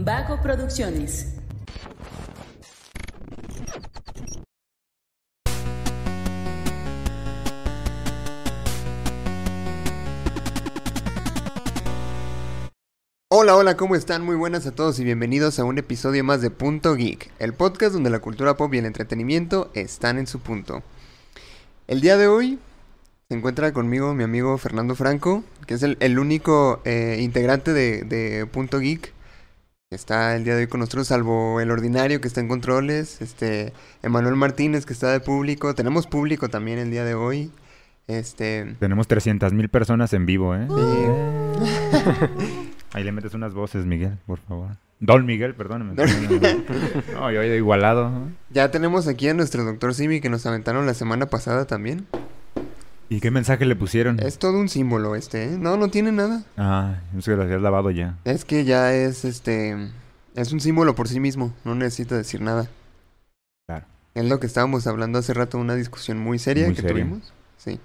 Vago Producciones. Hola, hola, ¿cómo están? Muy buenas a todos y bienvenidos a un episodio más de Punto Geek, el podcast donde la cultura pop y el entretenimiento están en su punto. El día de hoy se encuentra conmigo mi amigo Fernando Franco, que es el, único eh, integrante de, de Punto Geek está el día de hoy con nosotros, salvo el ordinario que está en controles, este, Emanuel Martínez que está de público, tenemos público también el día de hoy, este... Tenemos 300 mil personas en vivo, ¿eh? sí. Ahí le metes unas voces, Miguel, por favor. Don Miguel, perdóname. No, yo he igualado. Ya tenemos aquí a nuestro doctor Simi que nos aventaron la semana pasada también. ¿Y qué mensaje le pusieron? Es todo un símbolo este, ¿eh? No, no tiene nada. Ah, es que lo habías lavado ya. Es que ya es este... Es un símbolo por sí mismo, no necesita decir nada. Claro. Es lo que estábamos hablando hace rato, una discusión muy seria Muy que seria. tuvimos. Sí.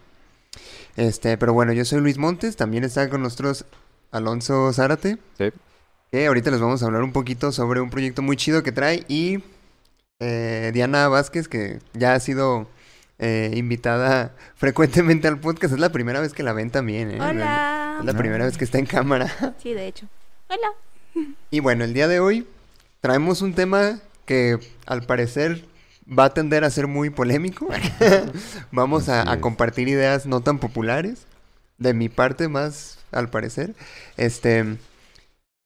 Este, pero bueno, yo soy Luis Montes, también está con nosotros Alonso Zárate. Sí. Que ahorita les vamos a hablar un poquito sobre un proyecto muy chido que trae. Y eh, Diana Vázquez, que ya ha sido eh, invitada frecuentemente al podcast. Es la primera vez que la ven también, ¿eh? Hola. Es la primera vez que está en cámara. Sí, de hecho. Hola. Y bueno, el día de hoy traemos un tema que al parecer va a tender a ser muy polémico. Vamos a, compartir ideas no tan populares. De mi parte más, al parecer. Este.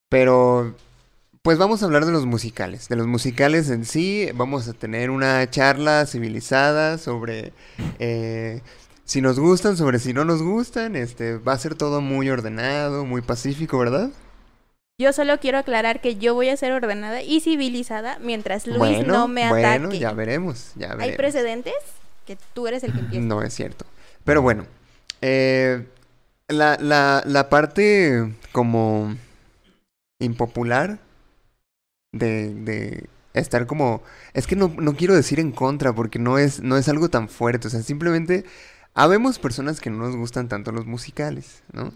Pero. Pues vamos a hablar de los musicales. De los musicales en sí. Vamos a tener una charla civilizada sobre. eh, si nos gustan, sobre si no nos gustan. Este. Va a ser todo muy ordenado, muy pacífico, ¿verdad? Yo solo quiero aclarar que yo voy a ser ordenada y civilizada mientras Luis bueno, no me ataque. bueno, ya veremos, ya ¿Hay veremos. precedentes? Que tú eres el que empieza. No es cierto. Pero bueno, eh, la, la, la parte como impopular de, de estar como... Es que no, no quiero decir en contra porque no es, no es algo tan fuerte. O sea, simplemente habemos personas que no nos gustan tanto los musicales, ¿no?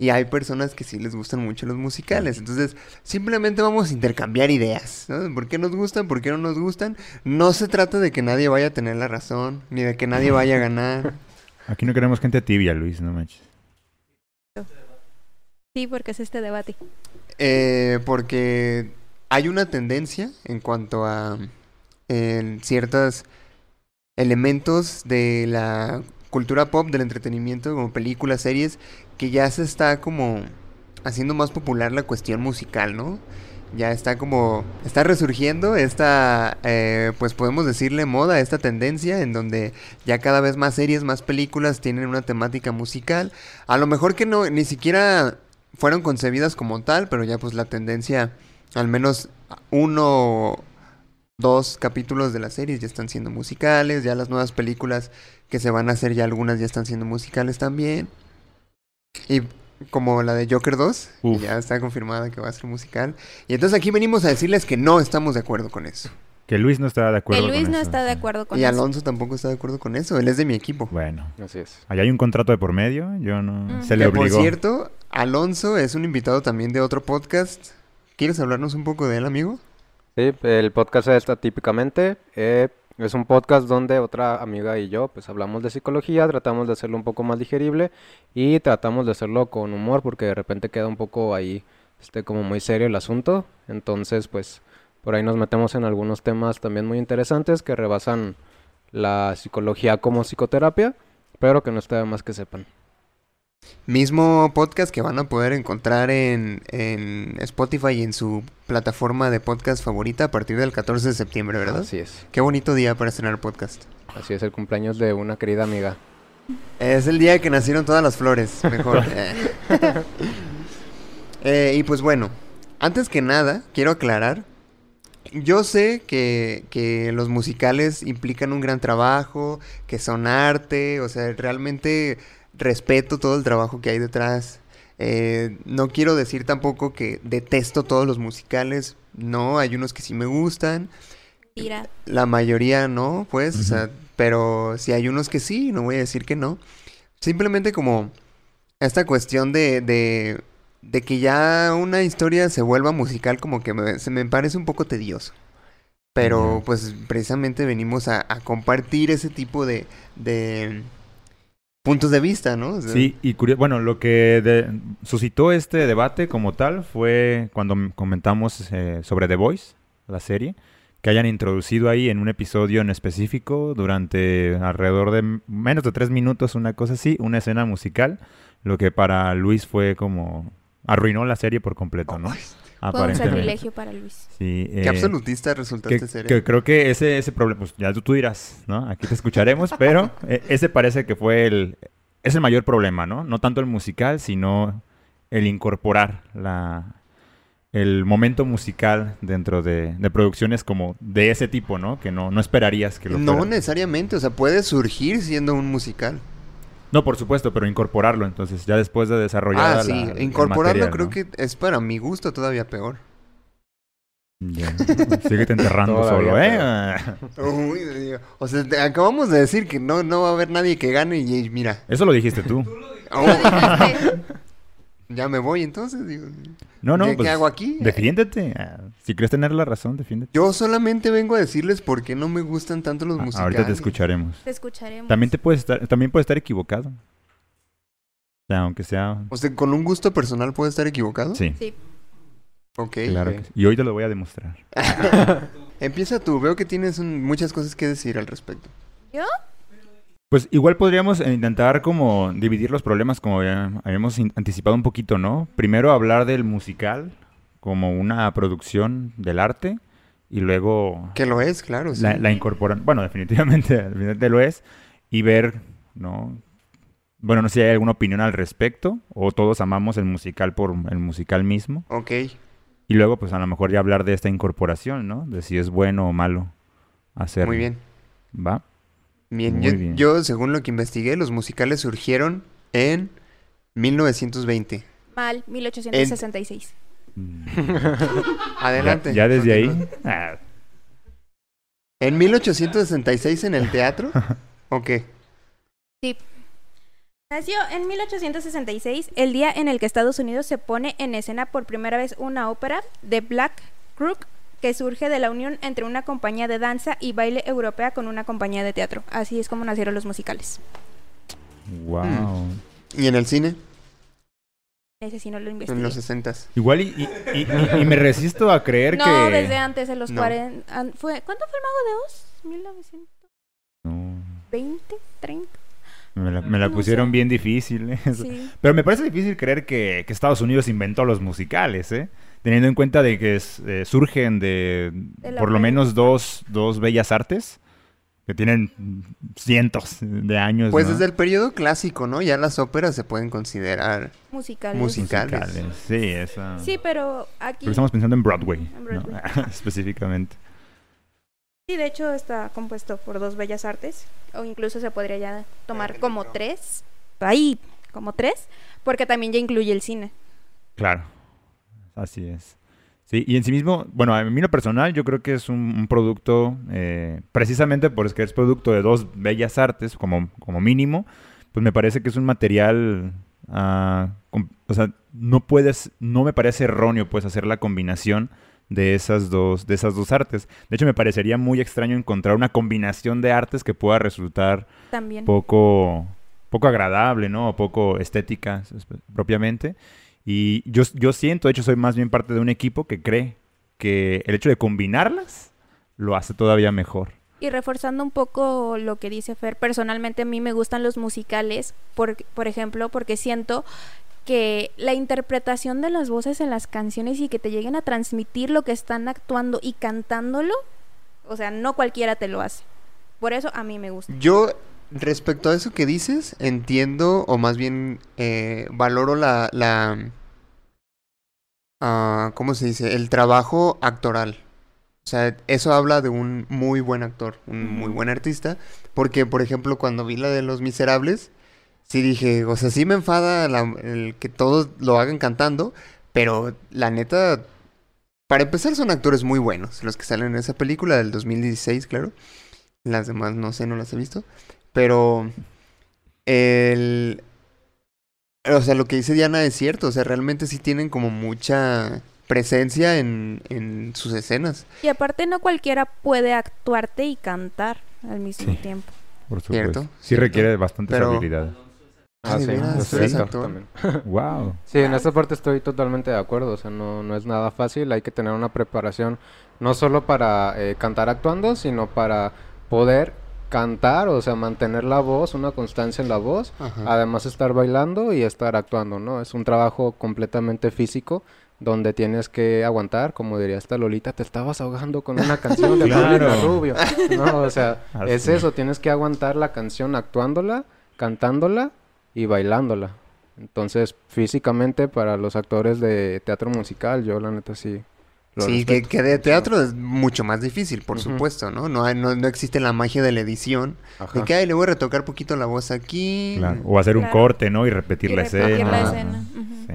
Y hay personas que sí les gustan mucho los musicales. Entonces, simplemente vamos a intercambiar ideas. ¿no? ¿Por qué nos gustan? ¿Por qué no nos gustan? No se trata de que nadie vaya a tener la razón, ni de que nadie vaya a ganar. Aquí no queremos gente tibia, Luis, no manches. Sí, porque es este debate. Eh, porque hay una tendencia en cuanto a eh, ciertos elementos de la cultura pop, del entretenimiento, como películas, series, que ya se está como haciendo más popular la cuestión musical, ¿no? Ya está como, está resurgiendo esta, eh, pues podemos decirle moda, esta tendencia en donde ya cada vez más series, más películas tienen una temática musical. A lo mejor que no, ni siquiera fueron concebidas como tal, pero ya pues la tendencia, al menos uno o dos capítulos de las series ya están siendo musicales, ya las nuevas películas que se van a hacer ya algunas ya están siendo musicales también. Y como la de Joker 2, que Uf. ya está confirmada que va a ser musical. Y entonces aquí venimos a decirles que no estamos de acuerdo con eso. Que Luis no está de acuerdo Que Luis con no eso, está de acuerdo con y eso. Alonso tampoco está de acuerdo con eso, él es de mi equipo. Bueno, Así es. allá hay un contrato de por medio, yo no... Mm. Se le Que por obligó. cierto, Alonso es un invitado también de otro podcast. ¿Quieres hablarnos un poco de él, amigo? Sí, el podcast está típicamente. eh, es un podcast donde otra amiga y yo pues hablamos de psicología, tratamos de hacerlo un poco más digerible y tratamos de hacerlo con humor porque de repente queda un poco ahí este como muy serio el asunto. Entonces, pues por ahí nos metemos en algunos temas también muy interesantes que rebasan la psicología como psicoterapia, pero que no está de más que sepan. Mismo podcast que van a poder encontrar en, en Spotify y en su plataforma de podcast favorita a partir del 14 de septiembre, ¿verdad? Así es. Qué bonito día para estrenar podcast. Así es el cumpleaños de una querida amiga. Es el día que nacieron todas las flores, mejor. Eh. Eh, y pues bueno, antes que nada, quiero aclarar. Yo sé que, que los musicales implican un gran trabajo, que son arte, o sea, realmente respeto todo el trabajo que hay detrás. Eh, no quiero decir tampoco que detesto todos los musicales, no, hay unos que sí me gustan, Tira. la mayoría no, pues, o sea, pero si hay unos que sí, no voy a decir que no. Simplemente como esta cuestión de, de de que ya una historia se vuelva musical como que me- se me parece un poco tedioso. Pero pues precisamente venimos a, a compartir ese tipo de, de puntos de vista, ¿no? O sea, Sí, y curio- bueno, lo que de- suscitó este debate como tal fue cuando comentamos eh, sobre The Voice, la serie, que hayan introducido ahí en un episodio en específico durante alrededor de menos de tres minutos, una cosa así, una escena musical, lo que para Luis fue como arruinó la serie por completo, ¿no? Ay, Fue un sacrilegio para Luis. Sí, Qué eh, absolutista resultaste que, ser. que ¿eh? creo que ese, ese problema, pues ya tú, tú dirás, ¿no? Aquí te escucharemos, pero eh, ese parece que fue el, es el mayor problema, ¿no? No tanto el musical, sino el incorporar la, el momento musical dentro de, de producciones como de ese tipo, ¿no? Que no, no esperarías que lo No fuera. necesariamente, o sea, puede surgir siendo un musical. No, por supuesto, pero incorporarlo, entonces, ya después de desarrollar Ah, sí, incorporarlo creo que es para mi gusto todavía peor. Ya. Síguete enterrando Todavía solo, ¿eh? Uy, Dios. o sea, te- acabamos de decir que no, no va a haber nadie que gane y, mira, Eso lo dijiste tú. oh, ya me voy entonces. Digo, No, no, ¿Qué, qué pues, hago aquí? Defiéndete. Ah, Si crees tener la razón, defiéndete. Yo solamente vengo a decirles por qué no me gustan tanto los Ah, musicales. Ahorita te escucharemos. Te escucharemos. También te puedes estar, también puedes estar equivocado. O sea, aunque sea. O sea, con un gusto personal puede estar equivocado. Sí, Sí. Ok. claro. ok. que sí. Y hoy te lo voy a demostrar. Empieza tú, veo que tienes un- muchas cosas que decir al respecto. ¿Yo? Pues igual podríamos eh, intentar como dividir los problemas como ya habíamos anticipado un poquito, ¿no? Primero hablar del musical como una producción del arte y luego Que lo es, claro. sí. la, la incorporan. Bueno, definitivamente, definitivamente lo es. Y ver, ¿no? Bueno, no sé si hay alguna opinión al respecto o todos amamos el musical por el musical mismo. Ok. Y luego, pues a lo mejor ya hablar de esta incorporación, ¿no? De si es bueno o malo hacerlo. Muy bien. ¿Va? Bien, Muy yo, bien. yo, según lo que investigué, los musicales surgieron en 1920. Mal, 1866. Mm. Adelante. Ya, ya desde ahí. ah, ¿En 1866 en el teatro? ¿O qué? Nació en 1866, el día en el que Estados Unidos se pone en escena por primera vez una ópera de Black Crook que surge de la unión entre una compañía de danza y baile europea con una compañía de teatro. Así es como nacieron los musicales. wow. ¿Y en el cine? Ese sí no lo En investigué. los 60 Igual y, y- y- y- y me resisto a creer No, que... desde antes, en los No. 40. an- Fue, ¿Cuánto fue el Mago de Oz? ¿1920? No, ¿30? me la, me la No pusieron sé. bien difícil. ¿eh? Sí. Pero me parece difícil creer que, que Estados Unidos inventó los musicales, ¿eh? Teniendo en cuenta de que es- eh, surgen de, De por lo menos dos, dos bellas artes que tienen cientos de años. Pues ¿no? desde el periodo clásico, ¿no? Ya las óperas se pueden considerar Musicales. musicales. musicales. Sí, esa... Sí, pero aquí. Porque estamos pensando en Broadway, En ¿no? Broadway. específicamente. Sí, de hecho está compuesto por dos bellas artes, o incluso se podría ya tomar como tres, ahí, como tres, porque también ya incluye el cine. Claro, así es. Sí, y en sí mismo, bueno, a mí lo personal yo creo que es un, un producto, eh, precisamente porque es producto de dos bellas artes, como, como mínimo, pues me parece que es un material, ah, o sea, no puedes, no me parece erróneo pues hacer la combinación de esas dos, de esas dos artes. De hecho, me parecería muy extraño encontrar una combinación de artes que pueda resultar También. poco, poco agradable, ¿no? O poco estética propiamente. Y yo, yo siento, de hecho, soy más bien parte de un equipo que cree que el hecho de combinarlas lo hace todavía mejor. Y reforzando un poco lo que dice Fer, personalmente a mí me gustan los musicales, por, por ejemplo, porque siento que la interpretación de las voces en las canciones y que te lleguen a transmitir lo que están actuando y cantándolo, o sea, no cualquiera te lo hace. Por eso a mí me gusta. Yo, respecto a eso que dices, entiendo, o más bien eh, valoro la, la ah, ¿cómo se dice? El trabajo actoral. O sea, eso habla de un muy buen actor, un muy buen artista. Porque, por ejemplo, cuando vi la de Los Miserables, sí dije, o sea, sí me enfada la- el que todos lo hagan cantando, pero la neta, para empezar, son actores muy buenos, los que salen en esa película del 2016, claro. Las demás no sé, no las he visto. Pero el, O sea, lo que dice Diana es cierto. O sea, realmente sí tienen como mucha presencia en, en sus escenas. Y aparte no cualquiera puede actuarte y cantar al mismo Sí. tiempo. Por supuesto. Cierto, Sí cierto. requiere bastantes Pero- habilidades. Ah, Ah, ¿de sí, actor actor? también. Wow. Sí, en esta parte estoy totalmente de acuerdo. O sea, no, no es nada fácil. Hay que tener una preparación no solo para eh, cantar actuando, sino para poder cantar, o sea, mantener la voz, una constancia en la voz. Ajá. Además, estar bailando y estar actuando, ¿no? Es un trabajo completamente físico donde tienes que aguantar, como diría esta Lolita, te estabas ahogando con una canción de Claro. Rubio. No, o sea, Así. es eso, tienes que aguantar la canción actuándola, cantándola y bailándola. Entonces, físicamente para los actores de teatro musical, yo la neta sí Sí, que, que de teatro es mucho más difícil, por supuesto, ¿no? No, hay- no, no existe la magia de la edición. Ajá. De que, ay, le voy a retocar poquito la voz aquí. Claro. O hacer un corte, ¿no? Y repetir Y la repetir escena. la. Sí.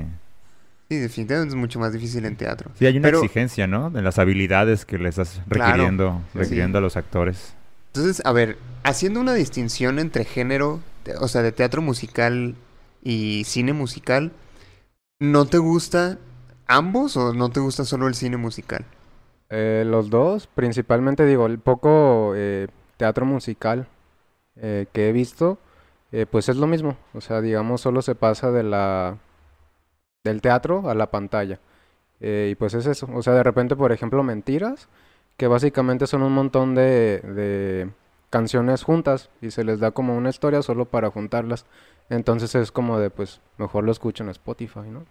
Sí, definitivamente es mucho más difícil en teatro. Sí, hay una Pero- exigencia, ¿no? De las habilidades que le estás Claro. requiriendo, Sí. requiriendo a los actores. Entonces, a ver, haciendo una distinción entre género, o sea, de teatro musical y cine musical, ¿no te gusta ambos o no te gusta solo el cine musical? Eh, los dos, principalmente digo, el poco eh, teatro musical eh, que he visto, eh, pues es lo mismo. O sea, digamos, solo se pasa de la del teatro a la pantalla. Y pues es eso. O sea, de repente, por ejemplo, Mentiras, que básicamente son un montón de, de canciones juntas y se les da como una historia solo para juntarlas. Entonces es como de, pues, mejor lo escucho en Spotify, ¿no?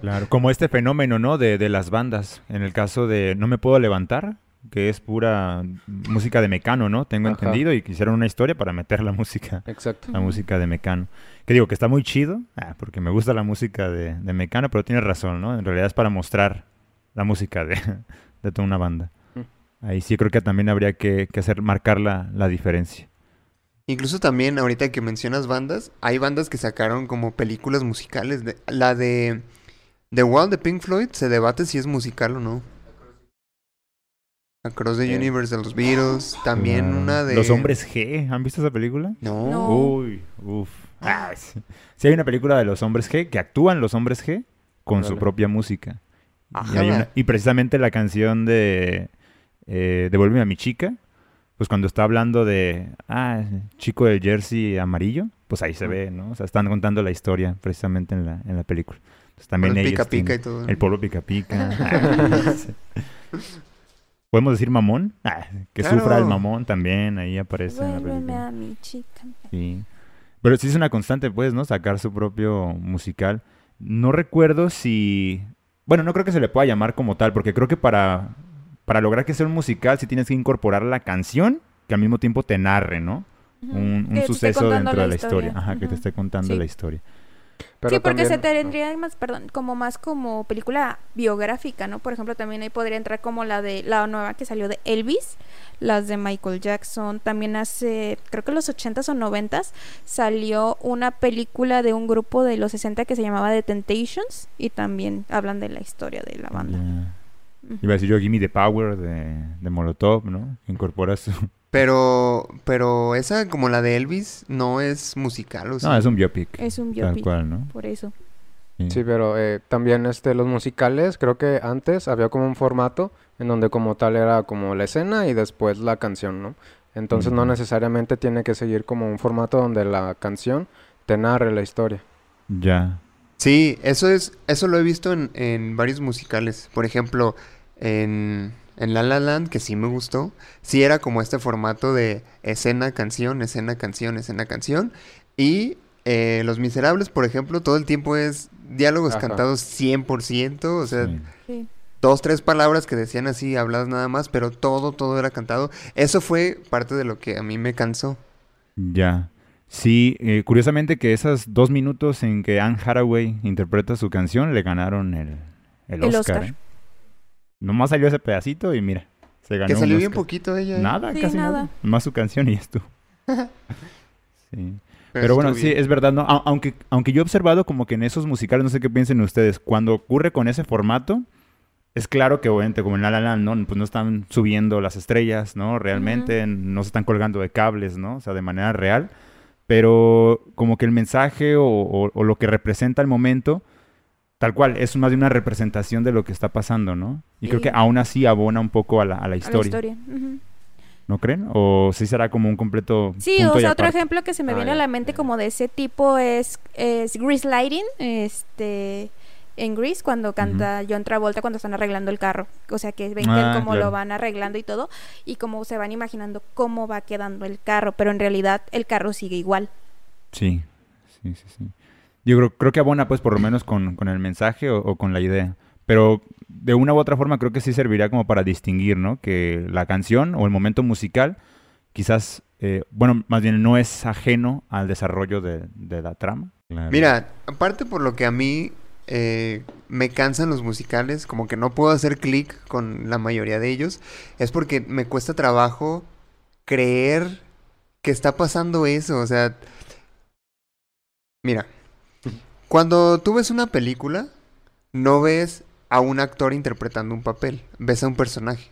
Claro. Como este fenómeno, ¿no? De, de las bandas. En el caso de No me puedo levantar, que es pura música de Mecano, ¿no? Tengo Ajá. entendido. Y quisieron una historia para meter la música. Exacto. La música de Mecano. Que digo que está muy chido, ah, porque me gusta la música de, de Mecano, pero tienes razón, ¿no? En realidad es para mostrar la música de, de toda una banda. Mm. Ahí sí creo que también habría que, que hacer marcar la, la diferencia. Incluso también, ahorita que mencionas bandas, hay bandas que sacaron como películas musicales. de- la de The Wall de Pink Floyd se debate si es musical o no. Across the Eh. Universe de los Beatles. También Claro. una de... Los hombres G, ¿han visto esa película? No. No. Uy, uff. Ah, sí. Sí hay una película de los hombres G, que actúan los hombres G con su propia música. Y, Ajá. hay una- y precisamente la canción de eh, Devuélveme a mi chica, pues cuando está hablando de, ah, chico del jersey amarillo, pues ahí se ve, ¿no? O sea, están contando la historia precisamente en la, en la película. Entonces, Con también el ellos pica pica y tienen- todo. ¿no? El pueblo pica pica. ¿Podemos decir mamón? Ah, que Claro. sufra el mamón también, ahí aparece en la Vuélveme película. a mi chica. Sí. Pero sí es una constante, pues, ¿no? Sacar su propio musical. No recuerdo si... Bueno, no creo que se le pueda llamar como tal, porque creo que para, para lograr que sea un musical sí tienes que incorporar la canción que al mismo tiempo te narre, ¿no? Un, suceso dentro de la historia. Ajá, que te esté contando Sí. la historia. Pero sí, porque se tendría más, perdón, como más como película biográfica, ¿no? Por ejemplo, también ahí podría entrar como la de la nueva que salió de Elvis, las de Michael Jackson. También hace, creo que en los 80s o 90s salió una película de un grupo de los 60 que se llamaba The Temptations y también hablan de la historia de la banda. Ya. Iba a decir yo, Gimme the Power de, de Molotov, ¿no? Que Incorpora su... Pero, pero esa como la de Elvis no es musical, ¿o sí? No, es un biopic. Es un Tal biopic, cual, ¿no? por eso. Sí, pero eh, también este, los musicales, creo que antes había como un formato en donde como tal era como la escena y después la canción, ¿no? Entonces no necesariamente tiene que seguir como un formato donde la canción te narre la historia. Ya. Sí, eso es, eso lo he visto en, en varios musicales. Por ejemplo, en, en La La Land, que sí me gustó, sí era como este formato de escena, canción, escena, canción, escena, canción. Y eh, Los Miserables, por ejemplo, todo el tiempo es diálogos Ajá. cantados 100%, o sea, sí. Sí. dos, tres palabras que decían así, habladas nada más, pero todo, todo era cantado. Eso fue parte de lo que a mí me cansó. Ya. Sí, eh, curiosamente que esos dos minutos en que Anne Hathaway interpreta su canción le ganaron el, el El Oscar. Oscar. ¿eh? Nomás salió ese pedacito y mira, se ganó Que un salió bien poquito ella. ¿eh? Nada, Sí, casi nada. nada. Más su canción y esto. sí. Pero bueno, sí, es verdad, ¿no? A- Aunque, aunque yo he observado como que en esos musicales, no sé qué piensen ustedes, cuando ocurre con ese formato, es claro que obviamente como en La La Land, ¿no? Pues no están subiendo las estrellas, ¿no? Realmente no se están colgando de cables, ¿no? O sea, de manera real. pero como que el mensaje o, o- o lo que representa el momento, tal cual, es más de una representación de lo que está pasando, ¿no? Y creo que aún así abona un poco a la, a la a la historia, historia. ¿no creen? ¿O sí será como un completo Sí, punto o sea, otro ejemplo que se me Ah, viene a la mente como de ese tipo es, es Grease Lighting, este, en Grease, cuando canta John Travolta cuando están arreglando el carro. O sea, que ven Ah, cómo claro. lo van arreglando y todo, y cómo se van imaginando cómo va quedando el carro, pero en realidad el carro sigue igual. Sí, sí, sí, sí. Yo creo, creo que abona pues por lo menos con, con el mensaje o, o con la idea. Pero de una u otra forma creo que sí serviría como para distinguir, ¿no? Que la canción o el momento musical quizás, eh, bueno, más bien no es ajeno al desarrollo de, de la trama. Claro. Mira, aparte por lo que a mí eh, me cansan los musicales, como que no puedo hacer clic con la mayoría de ellos, es porque me cuesta trabajo creer que está pasando eso. O sea, mira, cuando tú ves una película, no ves a un actor interpretando un papel, ves a un personaje.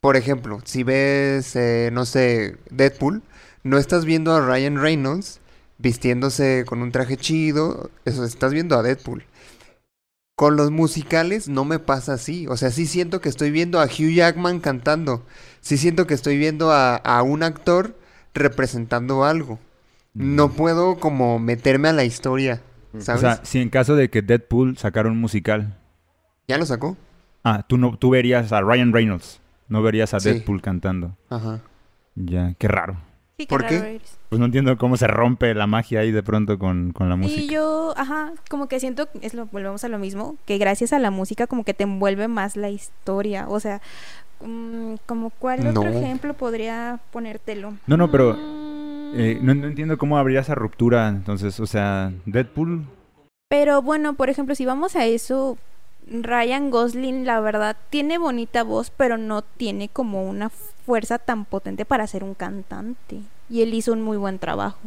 Por ejemplo, si ves, eh, no sé, Deadpool, no estás viendo a Ryan Reynolds vistiéndose con un traje chido, eso estás viendo a Deadpool. Con los musicales no me pasa así, o sea, sí siento que estoy viendo a Hugh Jackman cantando, sí siento que estoy viendo a, a un actor representando algo. No puedo como meterme a la historia, O sea, si en caso de que Deadpool sacara un musical, ¿Ya lo sacó? ah, tú no, tú verías a Ryan Reynolds, no verías a Sí. Deadpool cantando. Ajá. Ya, qué raro. Sí, ¿Por raro qué? es. Pues no entiendo cómo se rompe la magia ahí de pronto con, con la música. Y yo, ajá, como que siento, es lo, volvemos a lo mismo, que gracias a la música como que te envuelve más la historia. O sea, mm, como cuál otro No. ejemplo podría ponértelo. No, no, pero Mm, eh, no, no entiendo cómo habría esa ruptura. Entonces, o sea, Deadpool. Pero bueno, por ejemplo, si vamos a eso, Ryan Gosling, la verdad, tiene bonita voz, pero no tiene como una fuerza tan potente para ser un cantante. Y él hizo un muy buen trabajo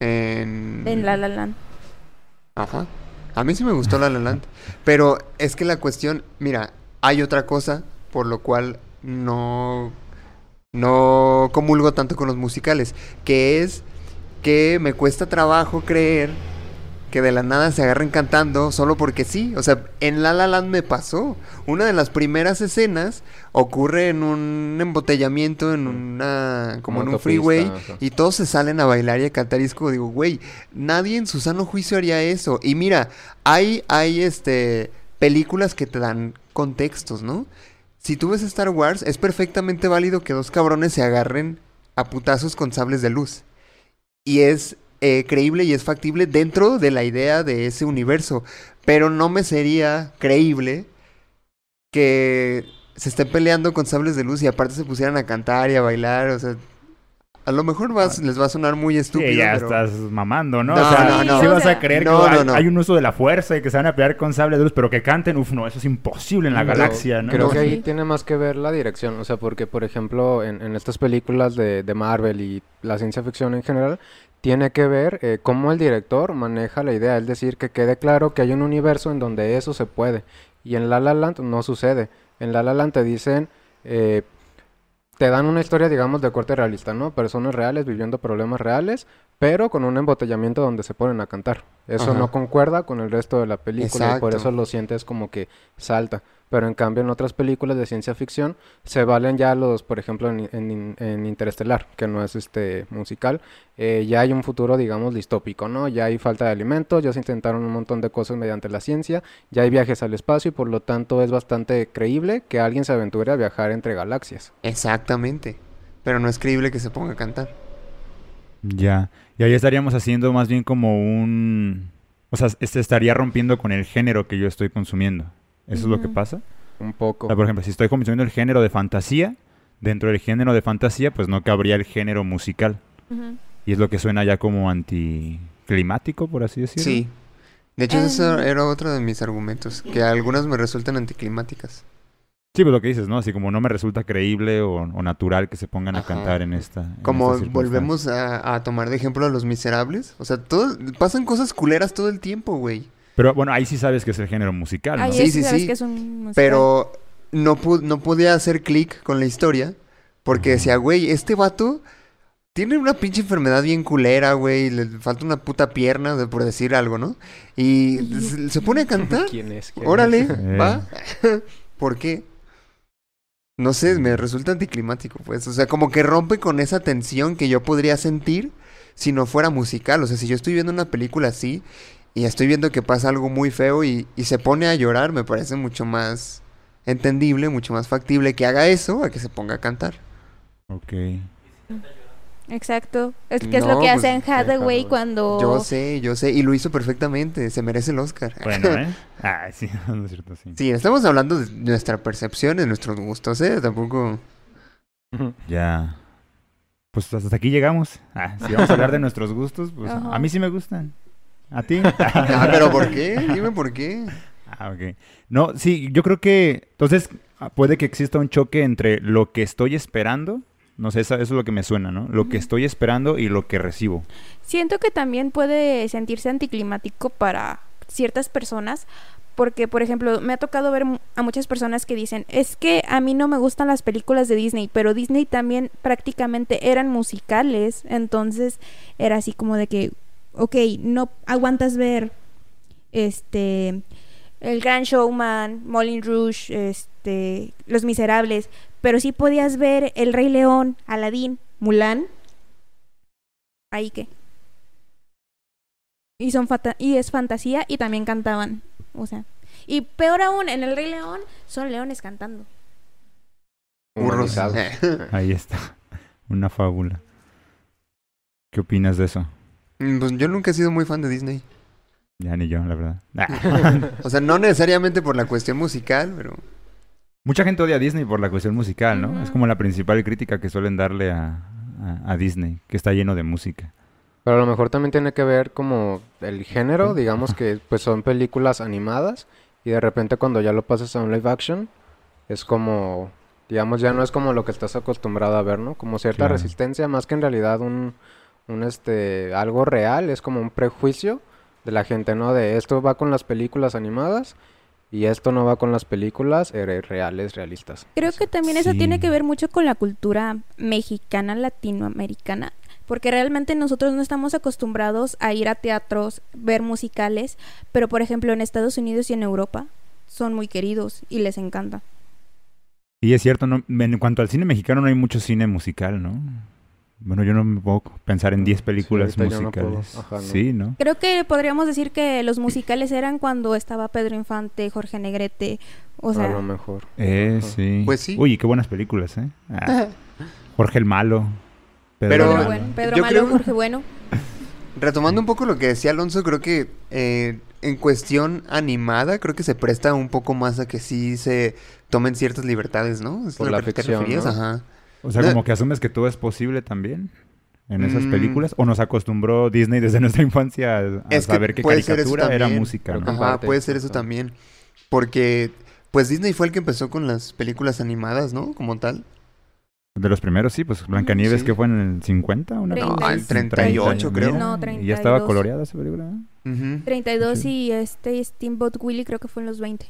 En... en La La Land. Ajá. A mí sí me gustó La La Land. Pero es que la cuestión, mira, hay otra cosa por lo cual no, no comulgo tanto con los musicales, que es que me cuesta trabajo creer que de la nada se agarren cantando solo porque sí. O sea, en La La Land me pasó. Una de las primeras escenas ocurre en un embotellamiento, en una... como en un freeway, ajá. y todos se salen a bailar y a cantar y es como digo, güey, nadie en su sano juicio haría eso. Y mira, hay, hay este películas que te dan contextos, ¿no? Si tú ves Star Wars, es perfectamente válido que dos cabrones se agarren a putazos con sables de luz. Y es eh, creíble y es factible dentro de la idea de ese universo. Pero no me sería creíble que se estén peleando con sables de luz y aparte se pusieran a cantar y a bailar. O sea, a lo mejor vas- les va a sonar muy estúpido. Sí, ya pero... estás mamando, ¿no? No, o sea, no, no. sí vas a creer no, que no, hay, no. hay un uso de la fuerza y que se van a pelear con sable de luz, pero que canten, uf, no, eso es imposible en la No, galaxia, ¿no? Creo No, que ahí tiene más que ver la dirección, o sea, porque por ejemplo en, en estas películas de, de Marvel y la ciencia ficción en general, tiene que ver eh, cómo el director maneja la idea, es decir, que quede claro que hay un universo en donde eso se puede. Y en La La Land no sucede. En La La Land te dicen, eh, te dan una historia, digamos, de corte realista, ¿no? Personas reales viviendo problemas reales, pero con un embotellamiento donde se ponen a cantar. Eso Ajá. no concuerda con el resto de la película y por Exacto. eso lo sientes como que salta. Pero en cambio en otras películas de ciencia ficción se valen ya los, por ejemplo en, en, en Interestelar, que no es este musical, eh, ya hay un futuro digamos distópico, ¿no? Ya hay falta de alimentos, ya se intentaron un montón de cosas mediante la ciencia, ya hay viajes al espacio y por lo tanto es bastante creíble que alguien se aventure a viajar entre galaxias. Exactamente. Pero no es creíble que se ponga a cantar. Ya. Y ahí estaríamos haciendo más bien como un... O sea, se estaría rompiendo con el género que yo estoy consumiendo. ¿Eso es lo que pasa? Un poco. O sea, por ejemplo, si estoy consumiendo el género de fantasía, dentro del género de fantasía, pues no cabría el género musical. Y es lo que suena ya como anticlimático, por así decirlo. Sí. De hecho, eso Em. era otro de mis argumentos, que algunas me resultan anticlimáticas. Sí, pues lo que dices, ¿no? Así como no me resulta creíble o, o natural que se pongan a cantar en esta. en Como esta volvemos a, a tomar de ejemplo a los miserables. O sea, todo, pasan cosas culeras todo el tiempo, güey. Pero bueno, ahí sí sabes que es el género musical, ¿no? Ahí Sí, sí, sabes sí. que es un musical. Pero no, pu- no podía hacer clic con la historia porque decía, güey, este vato tiene una pinche enfermedad bien culera, güey. Le falta una puta pierna, de- por decir algo, ¿no? Y se, pone a cantar. ¿Quién es? ¿Quién Órale, es? Eh. va. ¿Por qué? No sé, me resulta anticlimático, pues. O sea, como que rompe con esa tensión que yo podría sentir si no fuera musical. O sea, si yo estoy viendo una película así y estoy viendo que pasa algo muy feo y, y se pone a llorar, me parece mucho más entendible, mucho más factible que haga eso a que se ponga a cantar. Ok. Exacto. Es que es No, lo que pues, hace en Hathaway cuando... Yo sé, yo sé, y lo hizo perfectamente, se merece el Oscar. Bueno, ¿eh? Ah, sí, no es cierto, sí. Sí, estamos hablando de nuestra percepción, de nuestros gustos, ¿eh? Tampoco... Ya. Pues hasta aquí llegamos. Ah, si vamos a hablar de nuestros gustos, pues a mí sí me gustan. ¿A ti? Ah, pero ¿por qué? Dime por qué. Ah, ok. No, sí, yo creo que entonces ah, puede que exista un choque entre lo que estoy esperando, no sé, eso, eso es lo que me suena, ¿no? Lo que estoy esperando y lo que recibo. Siento que también puede sentirse anticlimático para ciertas personas, porque, por ejemplo, me ha tocado ver a muchas personas que dicen, es que a mí no me gustan las películas de Disney, pero Disney también prácticamente eran musicales, entonces era así como de que, ok, no aguantas ver, este, El Gran Showman, Moulin Rouge, este, Los Miserables, pero sí podías ver El Rey León, Aladdin, Mulan, ahí que y son fata- y es fantasía y también cantaban o sea y peor aún en el Rey León son leones cantando Burros. Ahí está. Una fábula. ¿Qué opinas de eso? Mm, Pues yo nunca he sido muy fan de Disney. Ya ni yo, la verdad. O sea, no necesariamente por la cuestión musical, pero... Mucha gente odia a Disney por la cuestión musical, ¿no? Es como la principal crítica que suelen darle a, a- a Disney, que está lleno de música. Pero a lo mejor también tiene que ver como el género, digamos que pues son películas animadas y de repente cuando ya lo pasas a un live action es como, digamos ya no es como lo que estás acostumbrado a ver, ¿no? Como cierta Claro. resistencia más que en realidad un, un este, algo real, es como un prejuicio de la gente, ¿no? De esto va con las películas animadas y esto no va con las películas eh, reales, realistas. creo que también eso tiene que ver mucho con la cultura mexicana latinoamericana porque realmente nosotros no estamos acostumbrados a ir a teatros ver musicales pero por ejemplo en Estados Unidos y en Europa son muy queridos y les encanta Y es cierto, ¿no? en cuanto al cine mexicano no hay mucho cine musical, ¿no? Bueno, yo no me puedo pensar en 10 Sí, películas no musicales. Ajá, no. Sí, ¿no? Creo que podríamos decir que los musicales eran cuando estaba Pedro Infante, Jorge Negrete, o a sea, lo mejor. Eh, Ajá. sí. Pues sí. Uy, qué buenas películas, ¿eh? Ah, Jorge el Malo. Pedro Pero- Malo. Bueno, Pedro Malo, creo- Jorge Bueno. Retomando un poco lo que decía Alonso, creo que eh, en cuestión animada, creo que se presta un poco más a que sí se tomen ciertas libertades, ¿no? ¿Es Por a lo la que te referías? ¿no? Ajá. O sea, como que asumes que todo es posible también en esas Mm. películas. ¿O nos acostumbró Disney desde nuestra infancia a, a Es que saber que caricatura era música, ¿no? Ajá, parte, puede ser eso también. Porque, pues Disney fue el que empezó con las películas animadas, ¿no? Como tal. De los primeros, sí, pues Blancanieves, Sí. que fue en el 50, una No, en así. 38 creo. mira, No, Y ya estaba 32. coloreada esa película. ¿no? Ujú. 32 Sí. y este Steamboat Willie creo que fue en los 20,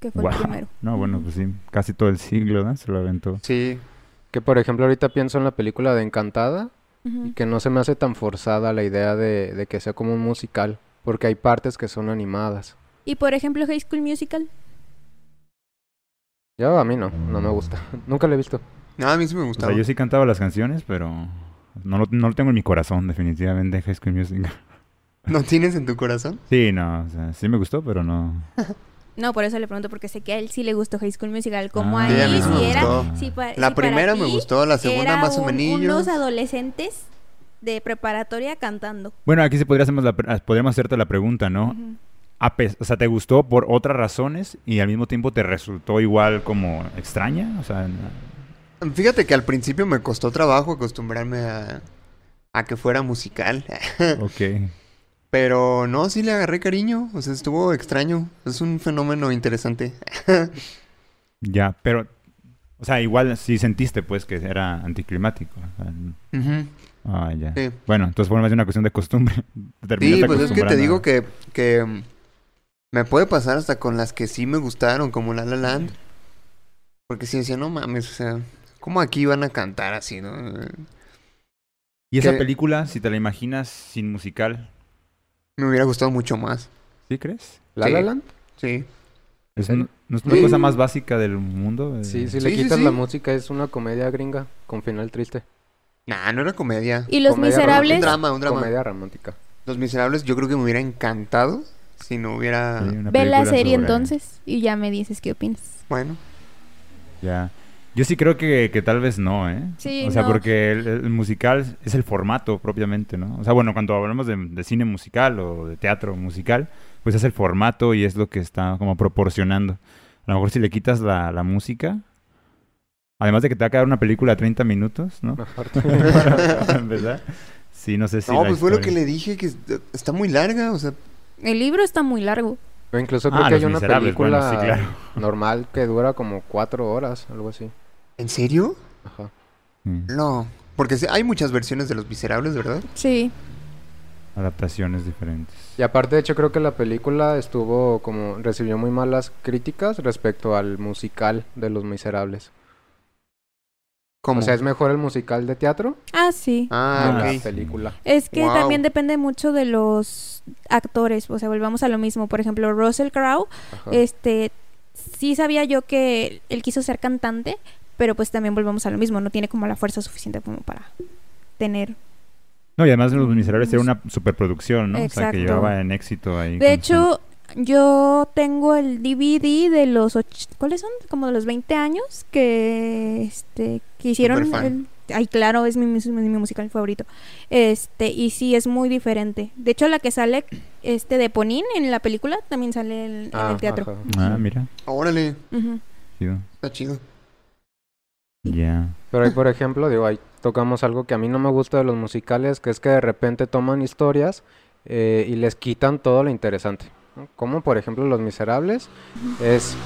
que fue el primero. No, bueno, pues sí, casi todo el siglo, ¿no? Se lo aventó. Sí. Que por ejemplo ahorita pienso en la película de Encantada y que no se me hace tan forzada la idea de, de que sea como un musical, porque hay partes que son animadas. Y por ejemplo High School Musical. Yo a mí no, no me gusta. Nunca lo he visto. Ah, a mí sí me O gustaba. sea, yo sí cantaba las canciones, pero no lo, no lo tengo en mi corazón, definitivamente, High School Musical. ¿No tienes en tu corazón? Sí, no, o sea, sí me gustó, pero no. No, por eso le pregunto porque sé que a él sí le gustó High School Musical. Como Ah. a Sí, a él mí sí me si era si pa- La para primera me gustó, la segunda era más o un- menos. unos adolescentes de preparatoria cantando. Bueno, aquí sí la podríamos hacerte la pregunta, ¿no? A o sea, ¿te gustó por otras razones y al mismo tiempo te resultó igual como extraña? O sea, Fíjate que al principio me costó trabajo acostumbrarme a, a que fuera musical. ok. Pero no, sí le agarré cariño. O sea, estuvo extraño. Es un fenómeno interesante. Ya, pero, o sea, igual sí sentiste pues que era anticlimático. o sea, n- Ujú. ah, ya. Sí. Bueno, entonces fue más de una cuestión de costumbre. Sí, pues es que te digo que, que mm, me puede pasar hasta con las que sí me gustaron, como La La Land. Porque sí decía, no mames, o sea, ¿cómo aquí van a cantar así, no? ¿Y esa película, si te la imaginas sin musical, Me hubiera gustado mucho más. ¿sí crees? ¿La Sí. La Land? Sí. Es, ¿En un- ¿No es una Sí. cosa más básica del mundo? Eh, Sí, si Sí, le sí, quitas sí. la música es una comedia gringa con final triste. Nah, no era comedia. Y Los Comedia Un Miserables. drama, un drama. Comedia romántica. Los Miserables yo creo que me hubiera encantado si no hubiera... Ve la serie sobre- entonces y ya me dices qué opinas. Bueno. Ya. Yo sí creo que, que tal vez no, ¿eh? Sí, O sea, no. porque el, el musical es el formato propiamente, ¿no? O sea, bueno, cuando hablamos de, de cine musical o de teatro musical, pues es el formato y es lo que está como proporcionando. A lo mejor si le quitas la, la música, además de que te va a quedar una película de 30 minutos, ¿no? Aparte. ¿Verdad? Sí, no sé si no, la pues fue lo que le dije, que est- está muy larga, o sea... El libro está muy largo. O incluso creo Ah, que hay una bueno, película sí, claro. normal que dura como cuatro horas, algo así. ¿En serio? Ajá. Sí, No. Porque sí, hay muchas versiones de Los Miserables, ¿verdad? Sí. adaptaciones diferentes. Y aparte, de hecho, creo que la película estuvo como recibió muy malas críticas respecto al musical de Los Miserables. ¿Cómo? O sea, es mejor el musical de teatro Ah, sí. Ah, que ok. la película. Es que Wow. también depende mucho de los actores. O sea, volvamos a lo mismo. Por ejemplo, Russell Crowe, Ajá. este, sí sabía yo que él quiso ser cantante, pero pues también volvemos a lo mismo. No tiene como la fuerza suficiente como para tener. No, y además Los Miserables era una superproducción, ¿no? O sea, que llevaba en éxito ahí. De hecho, yo tengo el DVD de los och- ¿cuáles son? Como de los 20 años que este que hicieron el- Ay, claro, es mi, mus- mi musical favorito. Este, y sí es muy diferente. De hecho, la que sale este de Ponín en la película también sale en, en Ah, el teatro. ajá. Ah, mira. Órale, está chido. Ya. Pero ahí, por ejemplo, digo, ahí tocamos algo que a mí no me gusta de los musicales, que es que de repente toman historias eh, y les quitan todo lo interesante. ¿no? Como por ejemplo Los Miserables, es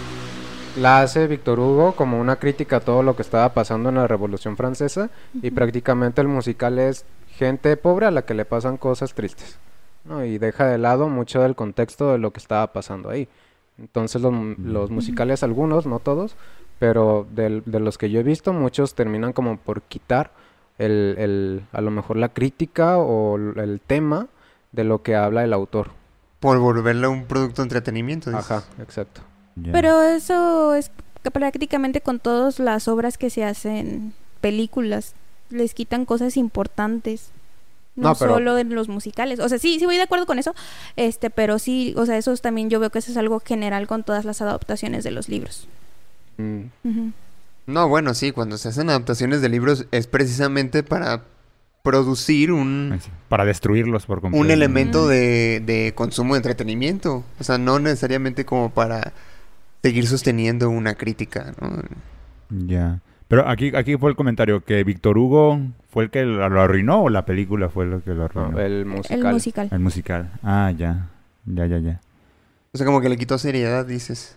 la hace Víctor Hugo como una crítica a todo lo que estaba pasando en la Revolución Francesa y prácticamente el musical es gente pobre a la que le pasan cosas tristes. ¿no? Y deja de lado mucho del contexto de lo que estaba pasando ahí. Entonces los musicales, algunos, no todos, pero del- de los que yo he visto, muchos terminan como por quitar el, el- a lo mejor la crítica o el tema de lo que habla el autor. Por volverla un producto de entretenimiento. dices. Ajá, exacto. Pero eso es que prácticamente con todas las obras que se hacen películas les quitan cosas importantes. No, No, pero- solo en los musicales. O sea, sí, sí voy de acuerdo con eso. Este, pero sí, o sea, eso es también yo veo que eso es algo general con todas las adaptaciones de los libros. Mm. No, bueno, sí, cuando se hacen adaptaciones de libros es precisamente para producir un, Sí, Para destruirlos por completo. un elemento de, de consumo de entretenimiento. O sea, no necesariamente como para seguir sosteniendo una crítica, ¿no? Ya. Pero aquí, aquí fue el comentario que Víctor Hugo fue el que lo, lo arruinó o la película fue lo que lo arruinó. el El musical. musical. El musical. Ah, ya. Ya, ya, ya. O sea, como que le quitó seriedad, dices.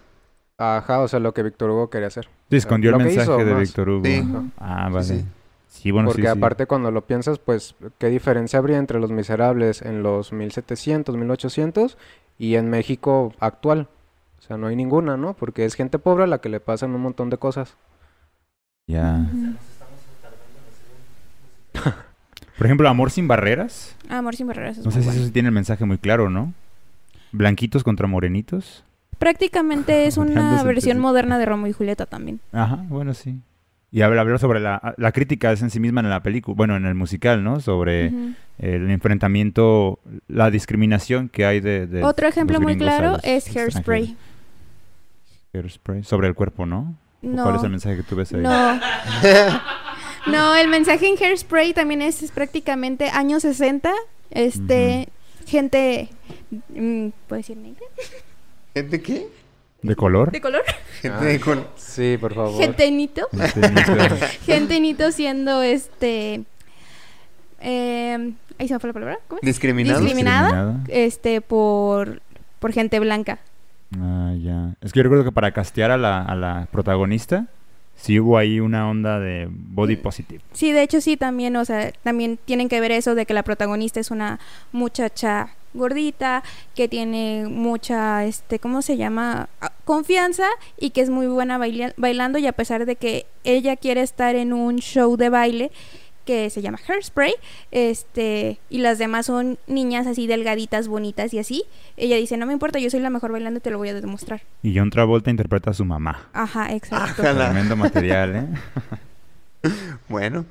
Ajá, o sea, lo que Víctor Hugo quería hacer. Sí, escondió el mensaje hizo de. Víctor Hugo. Sí. Ah, vale. sí. Sí, bueno, Porque sí, sí. aparte cuando lo piensas, pues, ¿qué diferencia habría entre Los Miserables en los 1700, 1800 y en México actual? O sea, no hay ninguna, ¿no? Porque es gente pobre a la que le pasan un montón de cosas. Ya. Por ejemplo, Amor sin barreras. Amor sin barreras. es No sé si bueno. eso sí tiene el mensaje muy claro, ¿no? Blanquitos contra morenitos. Prácticamente es una versión moderna de Romeo y Julieta también. Ajá, bueno, sí. Y habla, habla sobre la, la crítica es en sí misma en la película, bueno, en el musical, ¿no? Sobre el enfrentamiento, la discriminación que hay de... de Otro ejemplo muy claro los es. Hairspray. Hairspray. Sobre el cuerpo, ¿no? ¿O No. ¿Cuál es el mensaje que tú ves ahí? No. no, el mensaje en Hairspray también es, es prácticamente años 60. Este, gente, mm, ¿puedo decir negra? ¿Gente qué? ¿De color? ¿De color? Gente Ah. de con... Sí, por favor. Gente nito. Este, nito. Gente nito siendo este... Eh, ahí se me fue la palabra. ¿Cómo es? Discriminada. Discriminada. Este, por, por gente blanca. Ah, ya. Es que yo recuerdo que para castear a la, a la protagonista, sí hubo ahí una onda de body positive. Sí, de hecho sí, también, o sea, también tienen que ver eso de que la protagonista es una muchacha gordita, que tiene mucha, este, ¿cómo se llama? Ah, Confianza y que es muy buena baila- bailando y a pesar de que ella quiere estar en un show de baile, que se llama Hairspray, este, y las demás son niñas así delgaditas, bonitas y así. Ella dice, no me importa, yo soy la mejor bailando, te lo voy a demostrar. Y John Travolta interpreta a su mamá. Ajá, exacto. Ajala. Tremendo material, ¿eh? Bueno.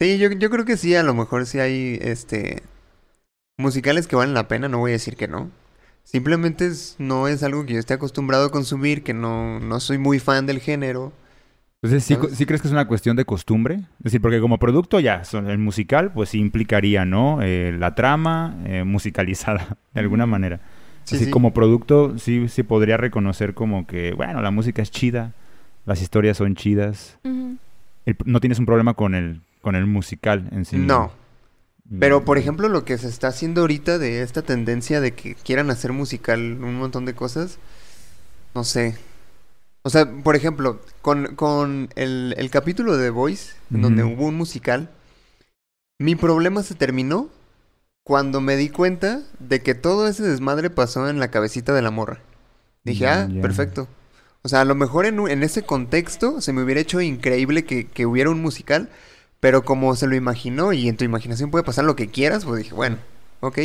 Sí, yo, yo creo que sí, a lo mejor sí hay este musicales que valen la pena, no voy a decir que no. Simplemente es- no es algo que yo esté acostumbrado a consumir, que no, no soy muy fan del género. Entonces, ¿sí, sí crees que es una cuestión de costumbre? Es decir, porque como producto ya, son- el musical, pues sí implicaría, ¿no? Eh, la trama eh, musicalizada, de alguna manera. Sí, Así sí. como producto, sí, sí podría reconocer como que, bueno, la música es chida, las historias son chidas. El- no tienes un problema con el, con el musical en sí. No. Mm. Pero, por ejemplo, lo que se está haciendo ahorita de esta tendencia de que quieran hacer musical un montón de cosas, no sé. O sea, por ejemplo, con, con el, el capítulo de The Voice, en donde hubo un musical, mi problema se terminó cuando me di cuenta de que todo ese desmadre pasó en la cabecita de la morra. Dije, ah, perfecto. O sea, a lo mejor en, en ese contexto se me hubiera hecho increíble que, que hubiera un musical, pero como se lo imaginó y en tu imaginación puede pasar lo que quieras, pues dije, bueno, ok.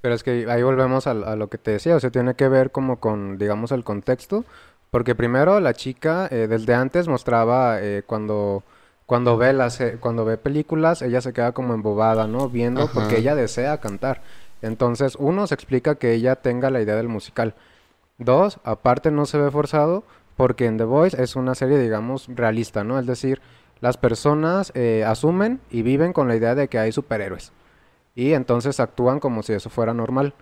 Pero es que ahí volvemos a, lo que te decía, o sea, tiene que ver como con, digamos, el contexto, porque primero la chica eh, desde antes mostraba eh, cuando, cuando ve las, eh, cuando ve películas, ella se queda como embobada, ¿no? Viendo Ajá. porque ella desea cantar. Entonces, uno, se explica que ella tenga la idea del musical. Dos, aparte no se ve forzado porque en The Voice es una serie, digamos, realista, ¿no? Es decir, las personas eh, asumen y viven con la idea de que hay superhéroes. Y entonces actúan como si eso fuera normal.